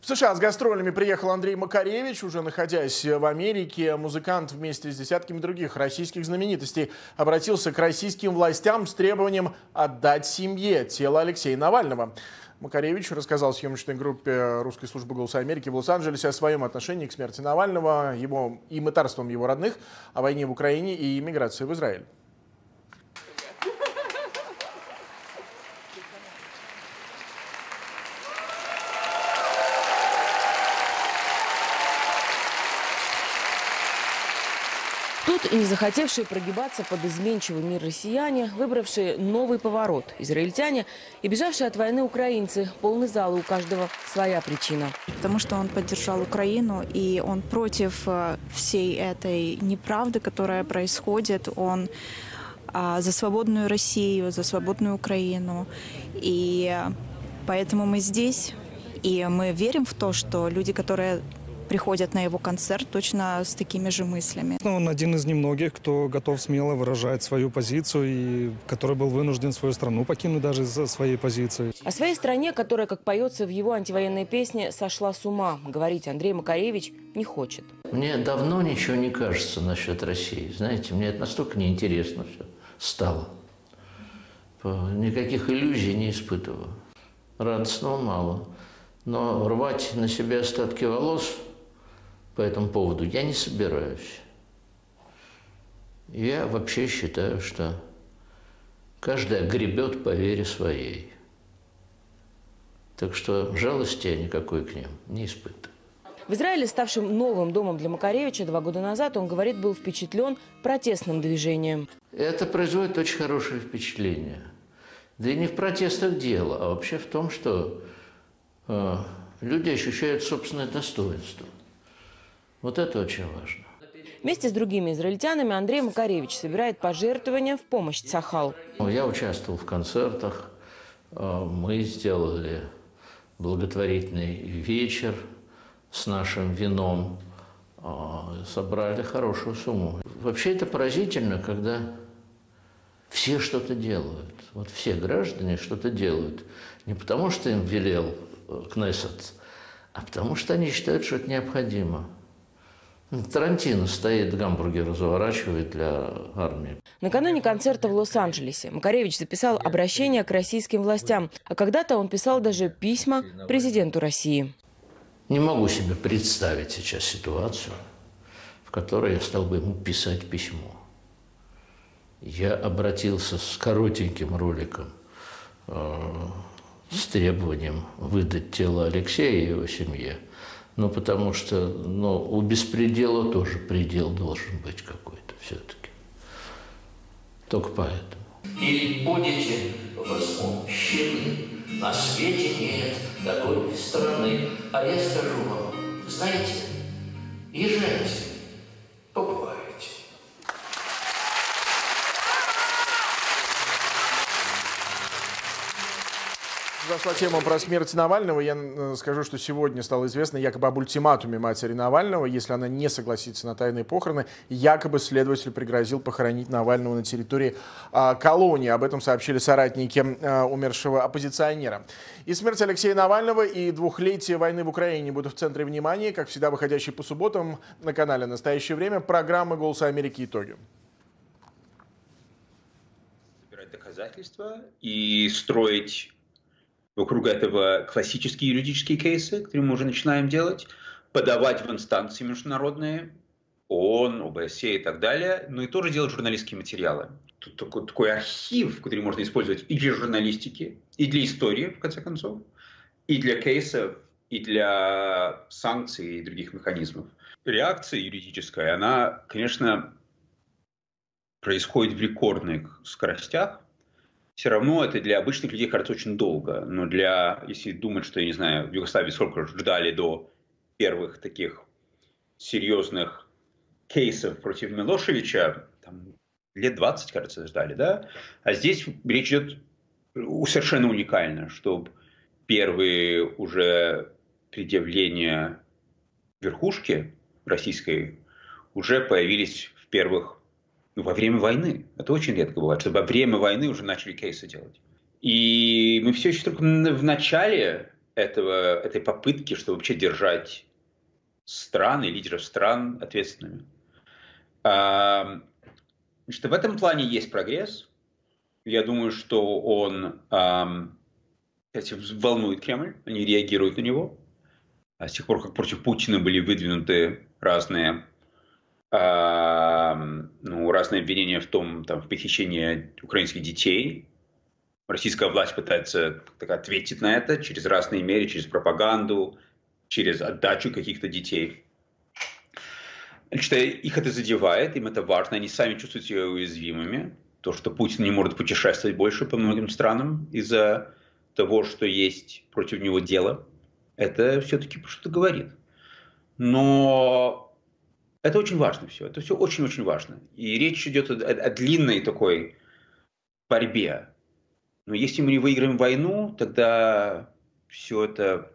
В США с гастролями приехал Андрей Макаревич, уже находясь в Америке. Музыкант вместе с десятками других российских знаменитостей обратился к российским властям с требованием отдать семье тело Алексея Навального. Макаревич рассказал съемочной группе русской службы «Голоса Америки» в Лос-Анджелесе о своем отношении к смерти Навального, его, и мытарством его родных, о войне в Украине и иммиграции в Израиль. И не захотевшие прогибаться под изменчивый мир россияне, выбравшие новый поворот израильтяне и бежавшие от войны украинцы. Полный зал у каждого своя причина. Потому что он поддержал Украину, и он против э, всей этой неправды, которая происходит. Он а, за свободную Россию, за свободную Украину. И поэтому мы здесь, и мы верим в то, что люди, которые приходят на его концерт точно с такими же мыслями. Ну, он один из немногих, кто готов смело выражать свою позицию и который был вынужден свою страну покинуть даже из-за своей позиции. О своей стране, которая, как поется в его антивоенной песне, сошла с ума, говорить Андрей Макаревич не хочет. Мне давно ничего не кажется насчет России. Знаете, мне это настолько неинтересно все стало. Никаких иллюзий не испытываю. Радостного мало. Но рвать на себе остатки волос по этому поводу я не собираюсь. Я вообще считаю, что каждая гребет по вере своей. Так что жалости я никакой к ним не испытываю. В Израиле, ставшем новым домом для Макаревича два года назад, он говорит, был впечатлен протестным движением. Это производит очень хорошее впечатление. Да и не в протестах дело, а вообще в том, что э, люди ощущают собственное достоинство. Вот это очень важно. Вместе с другими израильтянами Андрей Макаревич собирает пожертвования в помощь Цахал. Я участвовал в концертах. Э, мы сделали благотворительный вечер с нашим вином. Э, собрали хорошую сумму. Вообще это поразительно, когда все что-то делают. Вот все граждане что-то делают. Не потому, что им велел э, Кнессет, а потому что они считают, что это необходимо. Тарантино стоит, гамбургер заворачивает для армии. Накануне концерта в Лос-Анджелесе Макаревич записал обращение к российским властям, а когда-то он писал даже письма президенту России. Не могу себе представить сейчас ситуацию, в которой я стал бы ему писать письмо. Я обратился с коротеньким роликом э, с требованием выдать тело Алексея и его семье – ну, потому что ну, у беспредела тоже предел должен быть какой-то все-таки. Только поэтому. И будете возмущены, на свете нет такой страны. А я скажу вам, знаете, езжайте, Зашла тема про смерть Навального. Я э, скажу, что сегодня стало известно якобы об ультиматуме матери Навального. Если она не согласится на тайные похороны, якобы следователь пригрозил похоронить Навального на территории а, колонии. Об этом сообщили соратники а, умершего оппозиционера. И смерть Алексея Навального и двухлетие войны в Украине будут в центре внимания. Как всегда, выходящие по субботам на канале «Настоящее время» программы «Голоса Америки. Итоги». Доказательства и строить вокруг этого классические юридические кейсы, которые мы уже начинаем делать, подавать в инстанции международные, ООН, ОБСЕ и так далее, но и тоже делать журналистские материалы. Тут такой, такой архив, который можно использовать и для журналистики, и для истории, в конце концов, и для кейсов, и для санкций и других механизмов. Реакция юридическая, она, конечно, происходит в рекордных скоростях, все равно это для обычных людей кажется очень долго. Но для, если думать, что, я не знаю, в Югославии сколько ждали до первых таких серьезных кейсов против Милошевича, там, лет 20, кажется, ждали, да? А здесь речь идет совершенно уникально, чтобы первые уже предъявления верхушки российской уже появились в первых ну, во время войны. Это очень редко бывает, что во время войны уже начали кейсы делать. И мы все еще только в начале этого, этой попытки, чтобы вообще держать страны, лидеров стран ответственными. А, что в этом плане есть прогресс. Я думаю, что он, кстати, волнует Кремль, они реагируют на него. А с тех пор, как против Путина были выдвинуты разные ну, разные обвинения в том, там, в похищении украинских детей. Российская власть пытается так, ответить на это через разные меры, через пропаганду, через отдачу каких-то детей. что их это задевает, им это важно, они сами чувствуют себя уязвимыми. То, что Путин не может путешествовать больше по многим странам из-за того, что есть против него дело, это все-таки что-то говорит. Но это очень важно все, это все очень-очень важно. И речь идет о, о длинной такой борьбе. Но если мы не выиграем войну, тогда все это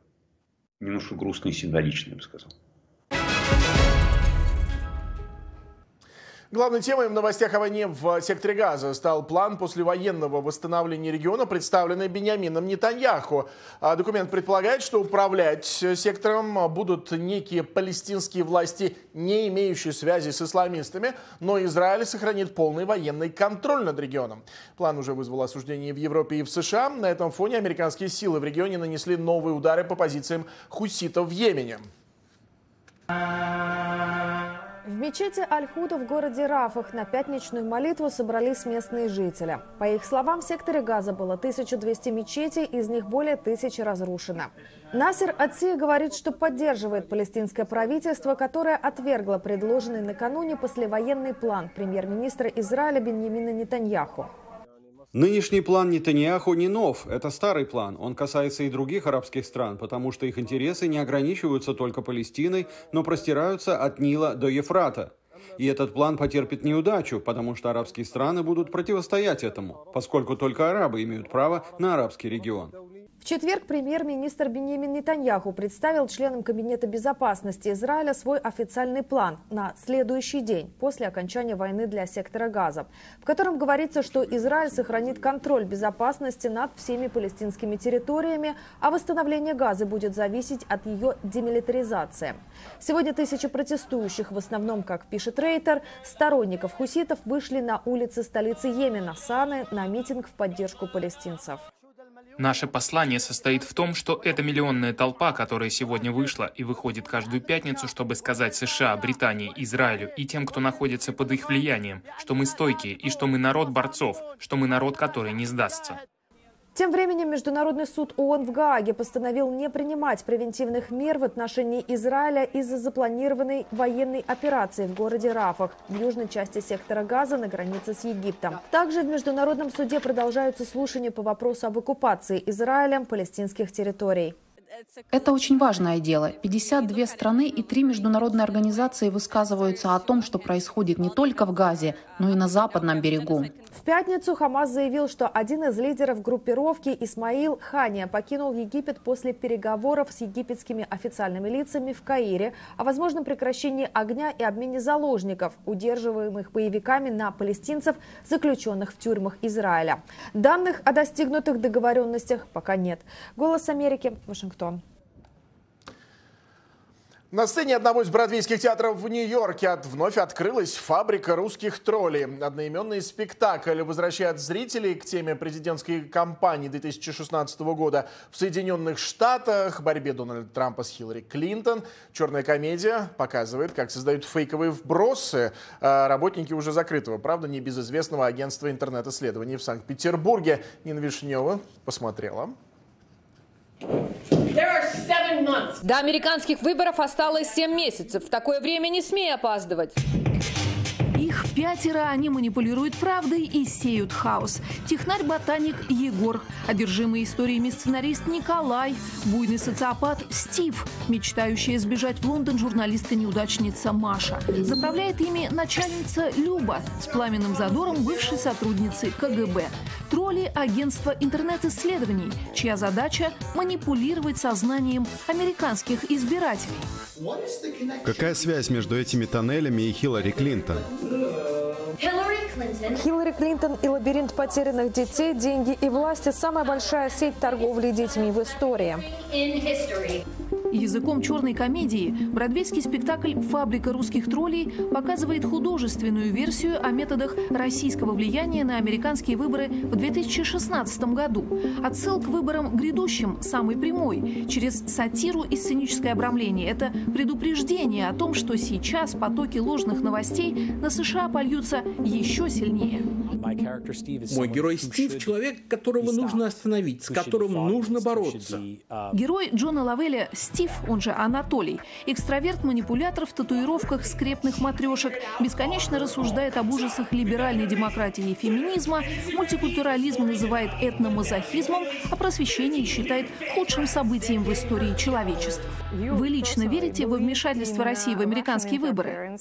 немножко грустно и символично, я бы сказал. Главной темой в новостях о войне в секторе Газа стал план послевоенного восстановления региона, представленный Бениамином Нетаньяху. А документ предполагает, что управлять сектором будут некие палестинские власти, не имеющие связи с исламистами, но Израиль сохранит полный военный контроль над регионом. План уже вызвал осуждение в Европе и в США. На этом фоне американские силы в регионе нанесли новые удары по позициям хуситов в Йемене. В мечети Аль-Худа в городе Рафах на пятничную молитву собрались местные жители. По их словам, в секторе Газа было 1200 мечетей, из них более тысячи разрушено. Насер Аци говорит, что поддерживает палестинское правительство, которое отвергло предложенный накануне послевоенный план премьер-министра Израиля Беньямина Нетаньяху. Нынешний план Нетаньяху не нов, это старый план. Он касается и других арабских стран, потому что их интересы не ограничиваются только Палестиной, но простираются от Нила до Ефрата. И этот план потерпит неудачу, потому что арабские страны будут противостоять этому, поскольку только арабы имеют право на арабский регион. В четверг премьер-министр Бенемин Нетаньяху представил членам Кабинета безопасности Израиля свой официальный план на следующий день после окончания войны для сектора Газа, в котором говорится, что Израиль сохранит контроль безопасности над всеми палестинскими территориями, а восстановление Газы будет зависеть от ее демилитаризации. Сегодня тысячи протестующих, в основном, как пишет Рейтер, сторонников хуситов вышли на улицы столицы Йемена, Саны, на митинг в поддержку палестинцев. Наше послание состоит в том, что эта миллионная толпа, которая сегодня вышла и выходит каждую пятницу, чтобы сказать США, Британии, Израилю и тем, кто находится под их влиянием, что мы стойкие и что мы народ борцов, что мы народ, который не сдастся. Тем временем Международный суд ООН в Гааге постановил не принимать превентивных мер в отношении Израиля из-за запланированной военной операции в городе Рафах в южной части сектора Газа на границе с Египтом. Также в Международном суде продолжаются слушания по вопросу об оккупации Израилем палестинских территорий. Это очень важное дело. 52 страны и три международные организации высказываются о том, что происходит не только в Газе, но и на западном берегу. В пятницу Хамас заявил, что один из лидеров группировки Исмаил Хания покинул Египет после переговоров с египетскими официальными лицами в Каире о возможном прекращении огня и обмене заложников, удерживаемых боевиками на палестинцев, заключенных в тюрьмах Израиля. Данных о достигнутых договоренностях пока нет. Голос Америки, Вашингтон. На сцене одного из бродвейских театров в Нью-Йорке от, вновь открылась фабрика русских троллей. Одноименный спектакль возвращает зрителей к теме президентской кампании 2016 года в Соединенных Штатах, борьбе Дональда Трампа с Хиллари Клинтон. Черная комедия показывает, как создают фейковые вбросы а работники уже закрытого, правда, небезызвестного агентства интернет-исследований в Санкт-Петербурге. Нина Вишнева посмотрела. До американских выборов осталось 7 месяцев. В такое время не смей опаздывать. Их пятеро, они манипулируют правдой и сеют хаос. Технарь-ботаник Егор, одержимый историями сценарист Николай, буйный социопат Стив, мечтающая сбежать в Лондон журналистка-неудачница Маша. Заправляет ими начальница Люба с пламенным задором бывшей сотрудницы КГБ. Тролли – агентства интернет-исследований, чья задача – манипулировать сознанием американских избирателей. Какая связь между этими тоннелями и Хиллари Клинтон? Хиллари Клинтон и лабиринт потерянных детей, деньги и власти – самая большая сеть торговли детьми в истории. Языком черной комедии бродвейский спектакль «Фабрика русских троллей» показывает художественную версию о методах российского влияния на американские выборы в 2016 году. Отсыл к выборам грядущим самый прямой, через сатиру и сценическое обрамление. Это предупреждение о том, что сейчас потоки ложных новостей на США польются еще сильнее. Мой герой Стив — человек, которого нужно остановить, с которым нужно бороться. Герой Джона Лавеля Стив, он же Анатолий, экстраверт-манипулятор в татуировках скрепных матрешек, бесконечно рассуждает об ужасах либеральной демократии и феминизма, мультикультурализм называет этномазохизмом, а просвещение считает худшим событием в истории человечества. Вы лично верите во вмешательство России в американские выборы?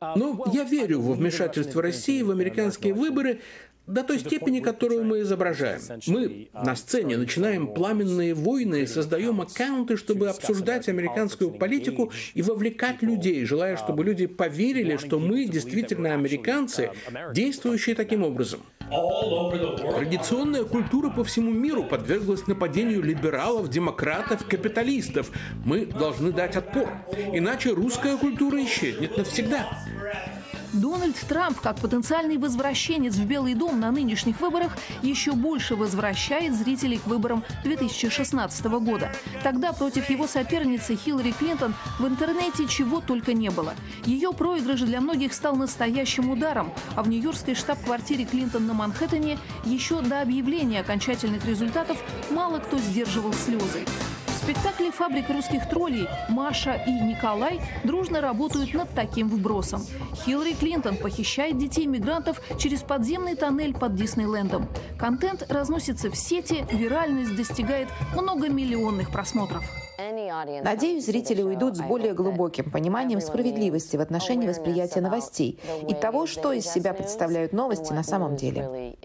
Ну, я верю во вмешательство России в американские выборы до той степени, которую мы изображаем. Мы на сцене начинаем пламенные войны, создаем аккаунты, чтобы обсуждать американскую политику и вовлекать людей, желая, чтобы люди поверили, что мы действительно американцы, действующие таким образом. Традиционная культура по всему миру подверглась нападению либералов, демократов, капиталистов. Мы должны дать отпор, иначе русская культура исчезнет навсегда. Дональд Трамп, как потенциальный возвращенец в Белый дом на нынешних выборах, еще больше возвращает зрителей к выборам 2016 года. Тогда против его соперницы Хиллари Клинтон в интернете чего только не было. Ее проигрыш для многих стал настоящим ударом, а в нью-йоркской штаб-квартире Клинтон на Манхэттене еще до объявления окончательных результатов мало кто сдерживал слезы. Спектакле «Фабрика русских троллей» Маша и Николай дружно работают над таким вбросом. Хиллари Клинтон похищает детей-мигрантов через подземный тоннель под Диснейлендом. Контент разносится в сети, виральность достигает многомиллионных просмотров. Надеюсь, зрители уйдут с более глубоким пониманием справедливости в отношении восприятия новостей и того, что из себя представляют новости на самом деле.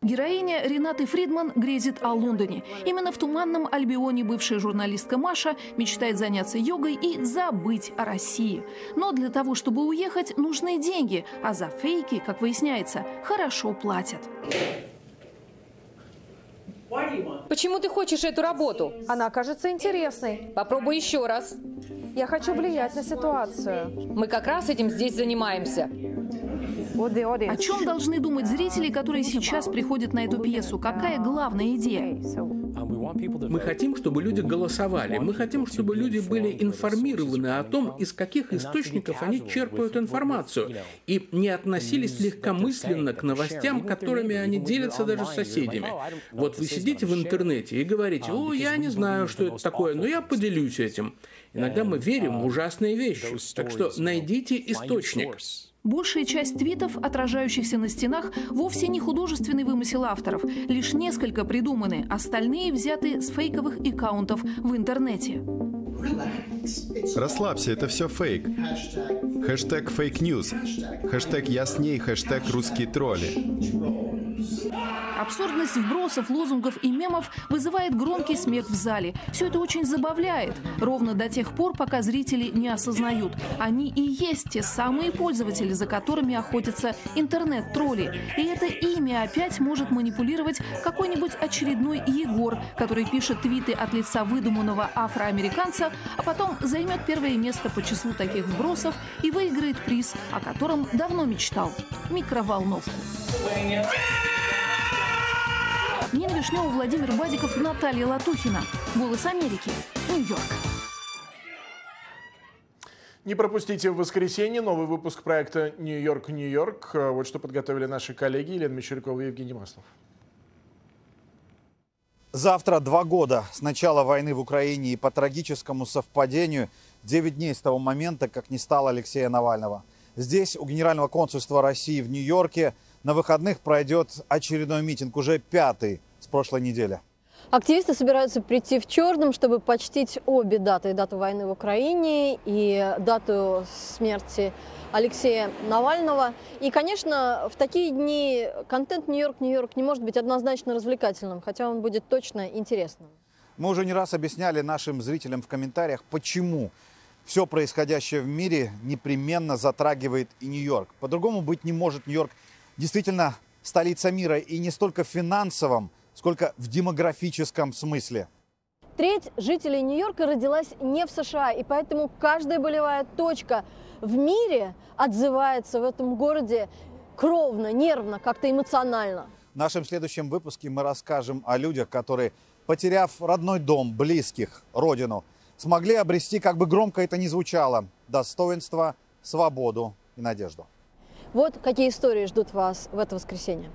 Героиня Ренаты Фридман грезит о Лондоне. Именно в Туманном Альбионе бывшая журналистка Маша мечтает заняться йогой и забыть о России. Но для того, чтобы уехать, нужны деньги, а за фейки, как выясняется, хорошо платят. Почему ты хочешь эту работу? Она кажется интересной. Попробуй еще раз. Я хочу влиять на ситуацию. Мы как раз этим здесь занимаемся. О чем должны думать зрители, которые сейчас приходят на эту пьесу? Какая главная идея? Мы хотим, чтобы люди голосовали. Мы хотим, чтобы люди были информированы о том, из каких источников они черпают информацию, и не относились легкомысленно к новостям, которыми они делятся даже с соседями. Вот вы сидите в интернете и говорите, о, я не знаю, что это такое, но я поделюсь этим. Иногда мы верим в ужасные вещи. Так что найдите источник. Большая часть твитов, отражающихся на стенах, вовсе не художественный вымысел авторов. Лишь несколько придуманы, остальные взяты с фейковых аккаунтов в интернете. Расслабься, это все фейк. Хэштег fake news. Хэштег я с ней, хэштег русские тролли. Абсурдность вбросов, лозунгов и мемов вызывает громкий смех в зале. Все это очень забавляет, ровно до тех пор, пока зрители не осознают. Они и есть те самые пользователи, за которыми охотятся интернет-тролли. И это имя опять может манипулировать какой-нибудь очередной Егор, который пишет твиты от лица выдуманного афроамериканца, а потом займет первое место по числу таких вбросов и выиграет приз, о котором давно мечтал – микроволновку. Нина Вишнева, Владимир Бадиков, Наталья Латухина. «Голос Америки», Нью-Йорк. Не пропустите в воскресенье новый выпуск проекта «Нью-Йорк, Нью-Йорк». Вот что подготовили наши коллеги Елена Мещерякова и Евгений Маслов. Завтра два года с начала войны в Украине и по трагическому совпадению 9 дней с того момента, как не стало Алексея Навального. Здесь, у Генерального консульства России в Нью-Йорке, на выходных пройдет очередной митинг, уже пятый с прошлой недели. Активисты собираются прийти в черном, чтобы почтить обе даты. Дату войны в Украине и дату смерти Алексея Навального. И, конечно, в такие дни контент Нью-Йорк, Нью-Йорк не может быть однозначно развлекательным, хотя он будет точно интересным. Мы уже не раз объясняли нашим зрителям в комментариях, почему все происходящее в мире непременно затрагивает и Нью-Йорк. По-другому быть не может Нью-Йорк действительно столица мира и не столько в финансовом, сколько в демографическом смысле. Треть жителей Нью-Йорка родилась не в США, и поэтому каждая болевая точка в мире отзывается в этом городе кровно, нервно, как-то эмоционально. В нашем следующем выпуске мы расскажем о людях, которые, потеряв родной дом, близких, родину, смогли обрести, как бы громко это ни звучало, достоинство, свободу и надежду. Вот какие истории ждут вас в это воскресенье.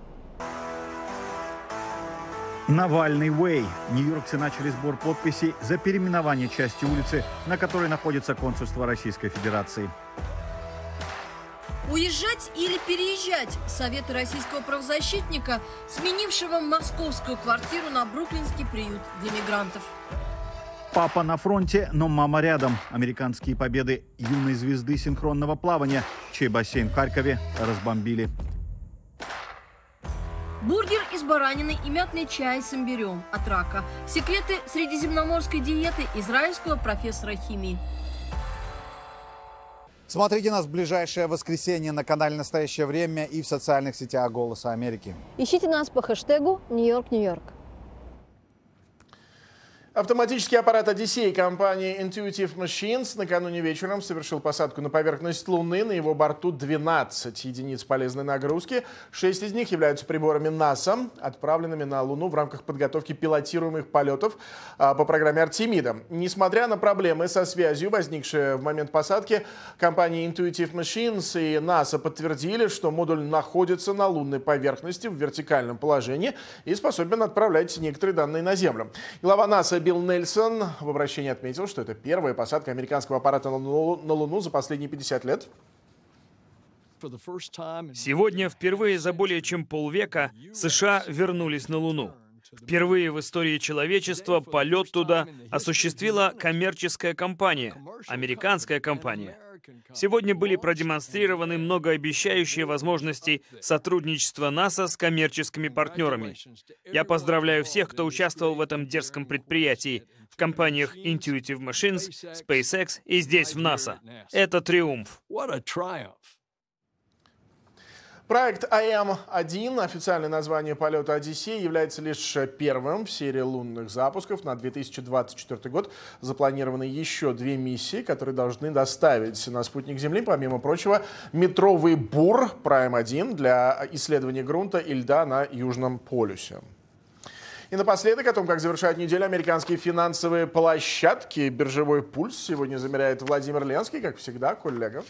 Навальный Way. Нью-Йоркцы начали сбор подписей за переименование части улицы, на которой находится консульство Российской Федерации. Уезжать или переезжать? Советы российского правозащитника, сменившего московскую квартиру на бруклинский приют для мигрантов. Папа на фронте, но мама рядом. Американские победы юной звезды синхронного плавания, чей бассейн в Харькове разбомбили. Бургер из баранины и мятный чай с имбирем от рака. Секреты средиземноморской диеты израильского профессора химии. Смотрите нас в ближайшее воскресенье на канале «Настоящее время» и в социальных сетях «Голоса Америки». Ищите нас по хэштегу «Нью-Йорк, Нью-Йорк». Автоматический аппарат «Одиссей» компании Intuitive Machines накануне вечером совершил посадку на поверхность Луны. На его борту 12 единиц полезной нагрузки. Шесть из них являются приборами НАСА, отправленными на Луну в рамках подготовки пилотируемых полетов а, по программе «Артемида». Несмотря на проблемы со связью, возникшие в момент посадки, компании Intuitive Machines и НАСА подтвердили, что модуль находится на лунной поверхности в вертикальном положении и способен отправлять некоторые данные на Землю. Глава НАСА Билл Нельсон в обращении отметил, что это первая посадка американского аппарата на Луну, на Луну за последние 50 лет. Сегодня впервые за более чем полвека США вернулись на Луну. Впервые в истории человечества полет туда осуществила коммерческая компания, американская компания. Сегодня были продемонстрированы многообещающие возможности сотрудничества НАСА с коммерческими партнерами. Я поздравляю всех, кто участвовал в этом дерзком предприятии, в компаниях Intuitive Machines, SpaceX и здесь, в НАСА. Это триумф. Проект АМ-1, официальное название полета «Одиссей», является лишь первым в серии лунных запусков. На 2024 год запланированы еще две миссии, которые должны доставить на спутник Земли, помимо прочего, метровый бур Прайм-1 для исследования грунта и льда на Южном полюсе. И напоследок о том, как завершают неделю американские финансовые площадки. Биржевой пульс сегодня замеряет Владимир Ленский, как всегда, коллега.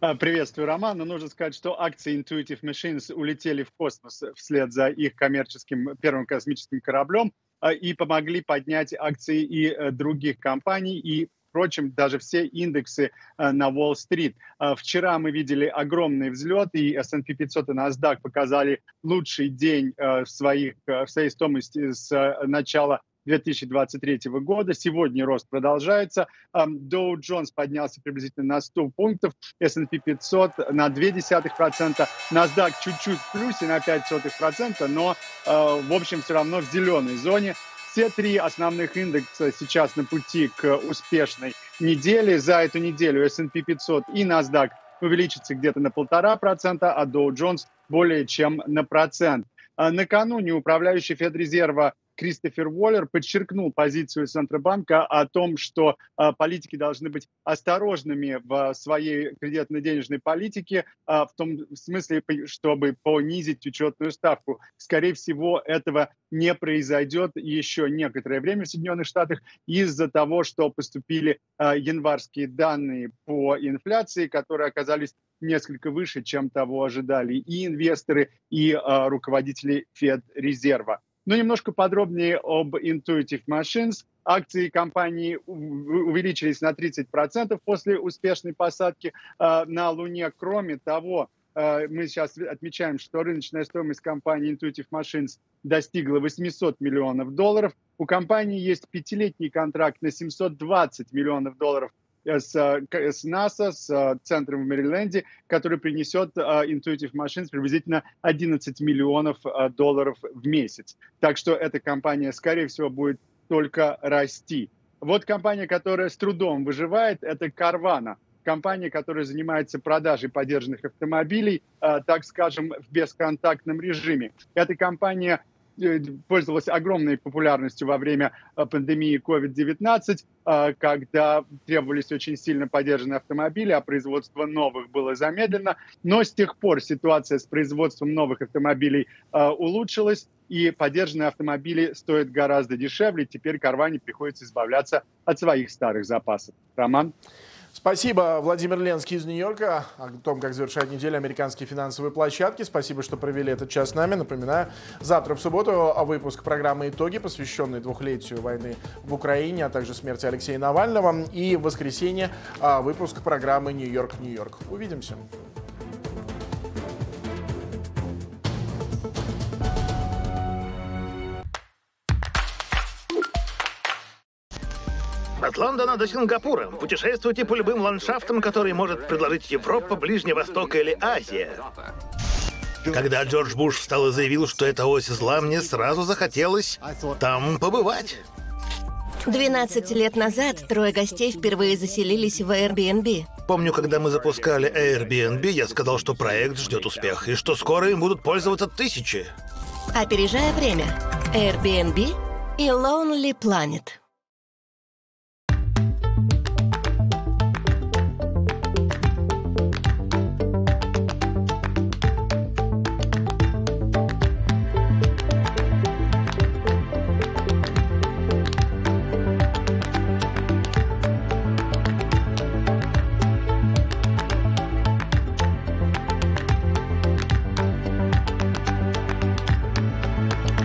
А, приветствую, Роман. Но нужно сказать, что акции Intuitive Machines улетели в космос вслед за их коммерческим первым космическим кораблем а, и помогли поднять акции и э, других компаний, и впрочем, даже все индексы э, на Уолл-стрит. А, вчера мы видели огромный взлет, и S&P 500 и NASDAQ показали лучший день э, в, своих, в своей стоимости с начала 2023 года. Сегодня рост продолжается. Dow Jones поднялся приблизительно на 100 пунктов, S&P 500 на 0,2%, NASDAQ чуть-чуть в плюсе на 0,05%, но, э, в общем, все равно в зеленой зоне. Все три основных индекса сейчас на пути к успешной неделе. За эту неделю S&P 500 и NASDAQ увеличится где-то на полтора процента, а Dow Jones более чем на процент. А накануне управляющий Федрезерва Кристофер Уоллер подчеркнул позицию Центробанка о том, что э, политики должны быть осторожными в своей кредитно-денежной политике, э, в том смысле, чтобы понизить учетную ставку. Скорее всего, этого не произойдет еще некоторое время в Соединенных Штатах из-за того, что поступили январские данные по инфляции, которые оказались несколько выше, чем того ожидали и инвесторы, и руководители Федрезерва. Но немножко подробнее об Intuitive Machines. Акции компании увеличились на 30% после успешной посадки э, на Луне. Кроме того, э, мы сейчас отмечаем, что рыночная стоимость компании Intuitive Machines достигла 800 миллионов долларов. У компании есть пятилетний контракт на 720 миллионов долларов с, с НАСА, с центром в Мэриленде, который принесет Intuitive Machines приблизительно 11 миллионов долларов в месяц. Так что эта компания, скорее всего, будет только расти. Вот компания, которая с трудом выживает, это Carvana. Компания, которая занимается продажей поддержанных автомобилей, так скажем, в бесконтактном режиме. Эта компания Э, пользовалась огромной популярностью во время э, пандемии COVID-19, э, когда требовались очень сильно поддержанные автомобили, а производство новых было замедлено. Но с тех пор ситуация с производством новых автомобилей улучшилась, и поддержанные автомобили стоят гораздо дешевле. Теперь Карване приходится избавляться от своих старых запасов. Роман? Спасибо, Владимир Ленский из Нью-Йорка о том, как завершает неделю американские финансовые площадки. Спасибо, что провели этот час с нами. Напоминаю, завтра в субботу выпуск программы «Итоги», посвященный двухлетию войны в Украине, а также смерти Алексея Навального. И в воскресенье а, выпуск программы «Нью-Йорк, Нью-Йорк». Увидимся. Лондона до Сингапура. Путешествуйте по любым ландшафтам, которые может предложить Европа, Ближний Восток или Азия. Когда Джордж Буш встал и заявил, что это ось зла, мне сразу захотелось там побывать. 12 лет назад трое гостей впервые заселились в Airbnb. Помню, когда мы запускали Airbnb, я сказал, что проект ждет успех, и что скоро им будут пользоваться тысячи. Опережая время. Airbnb и Lonely Planet.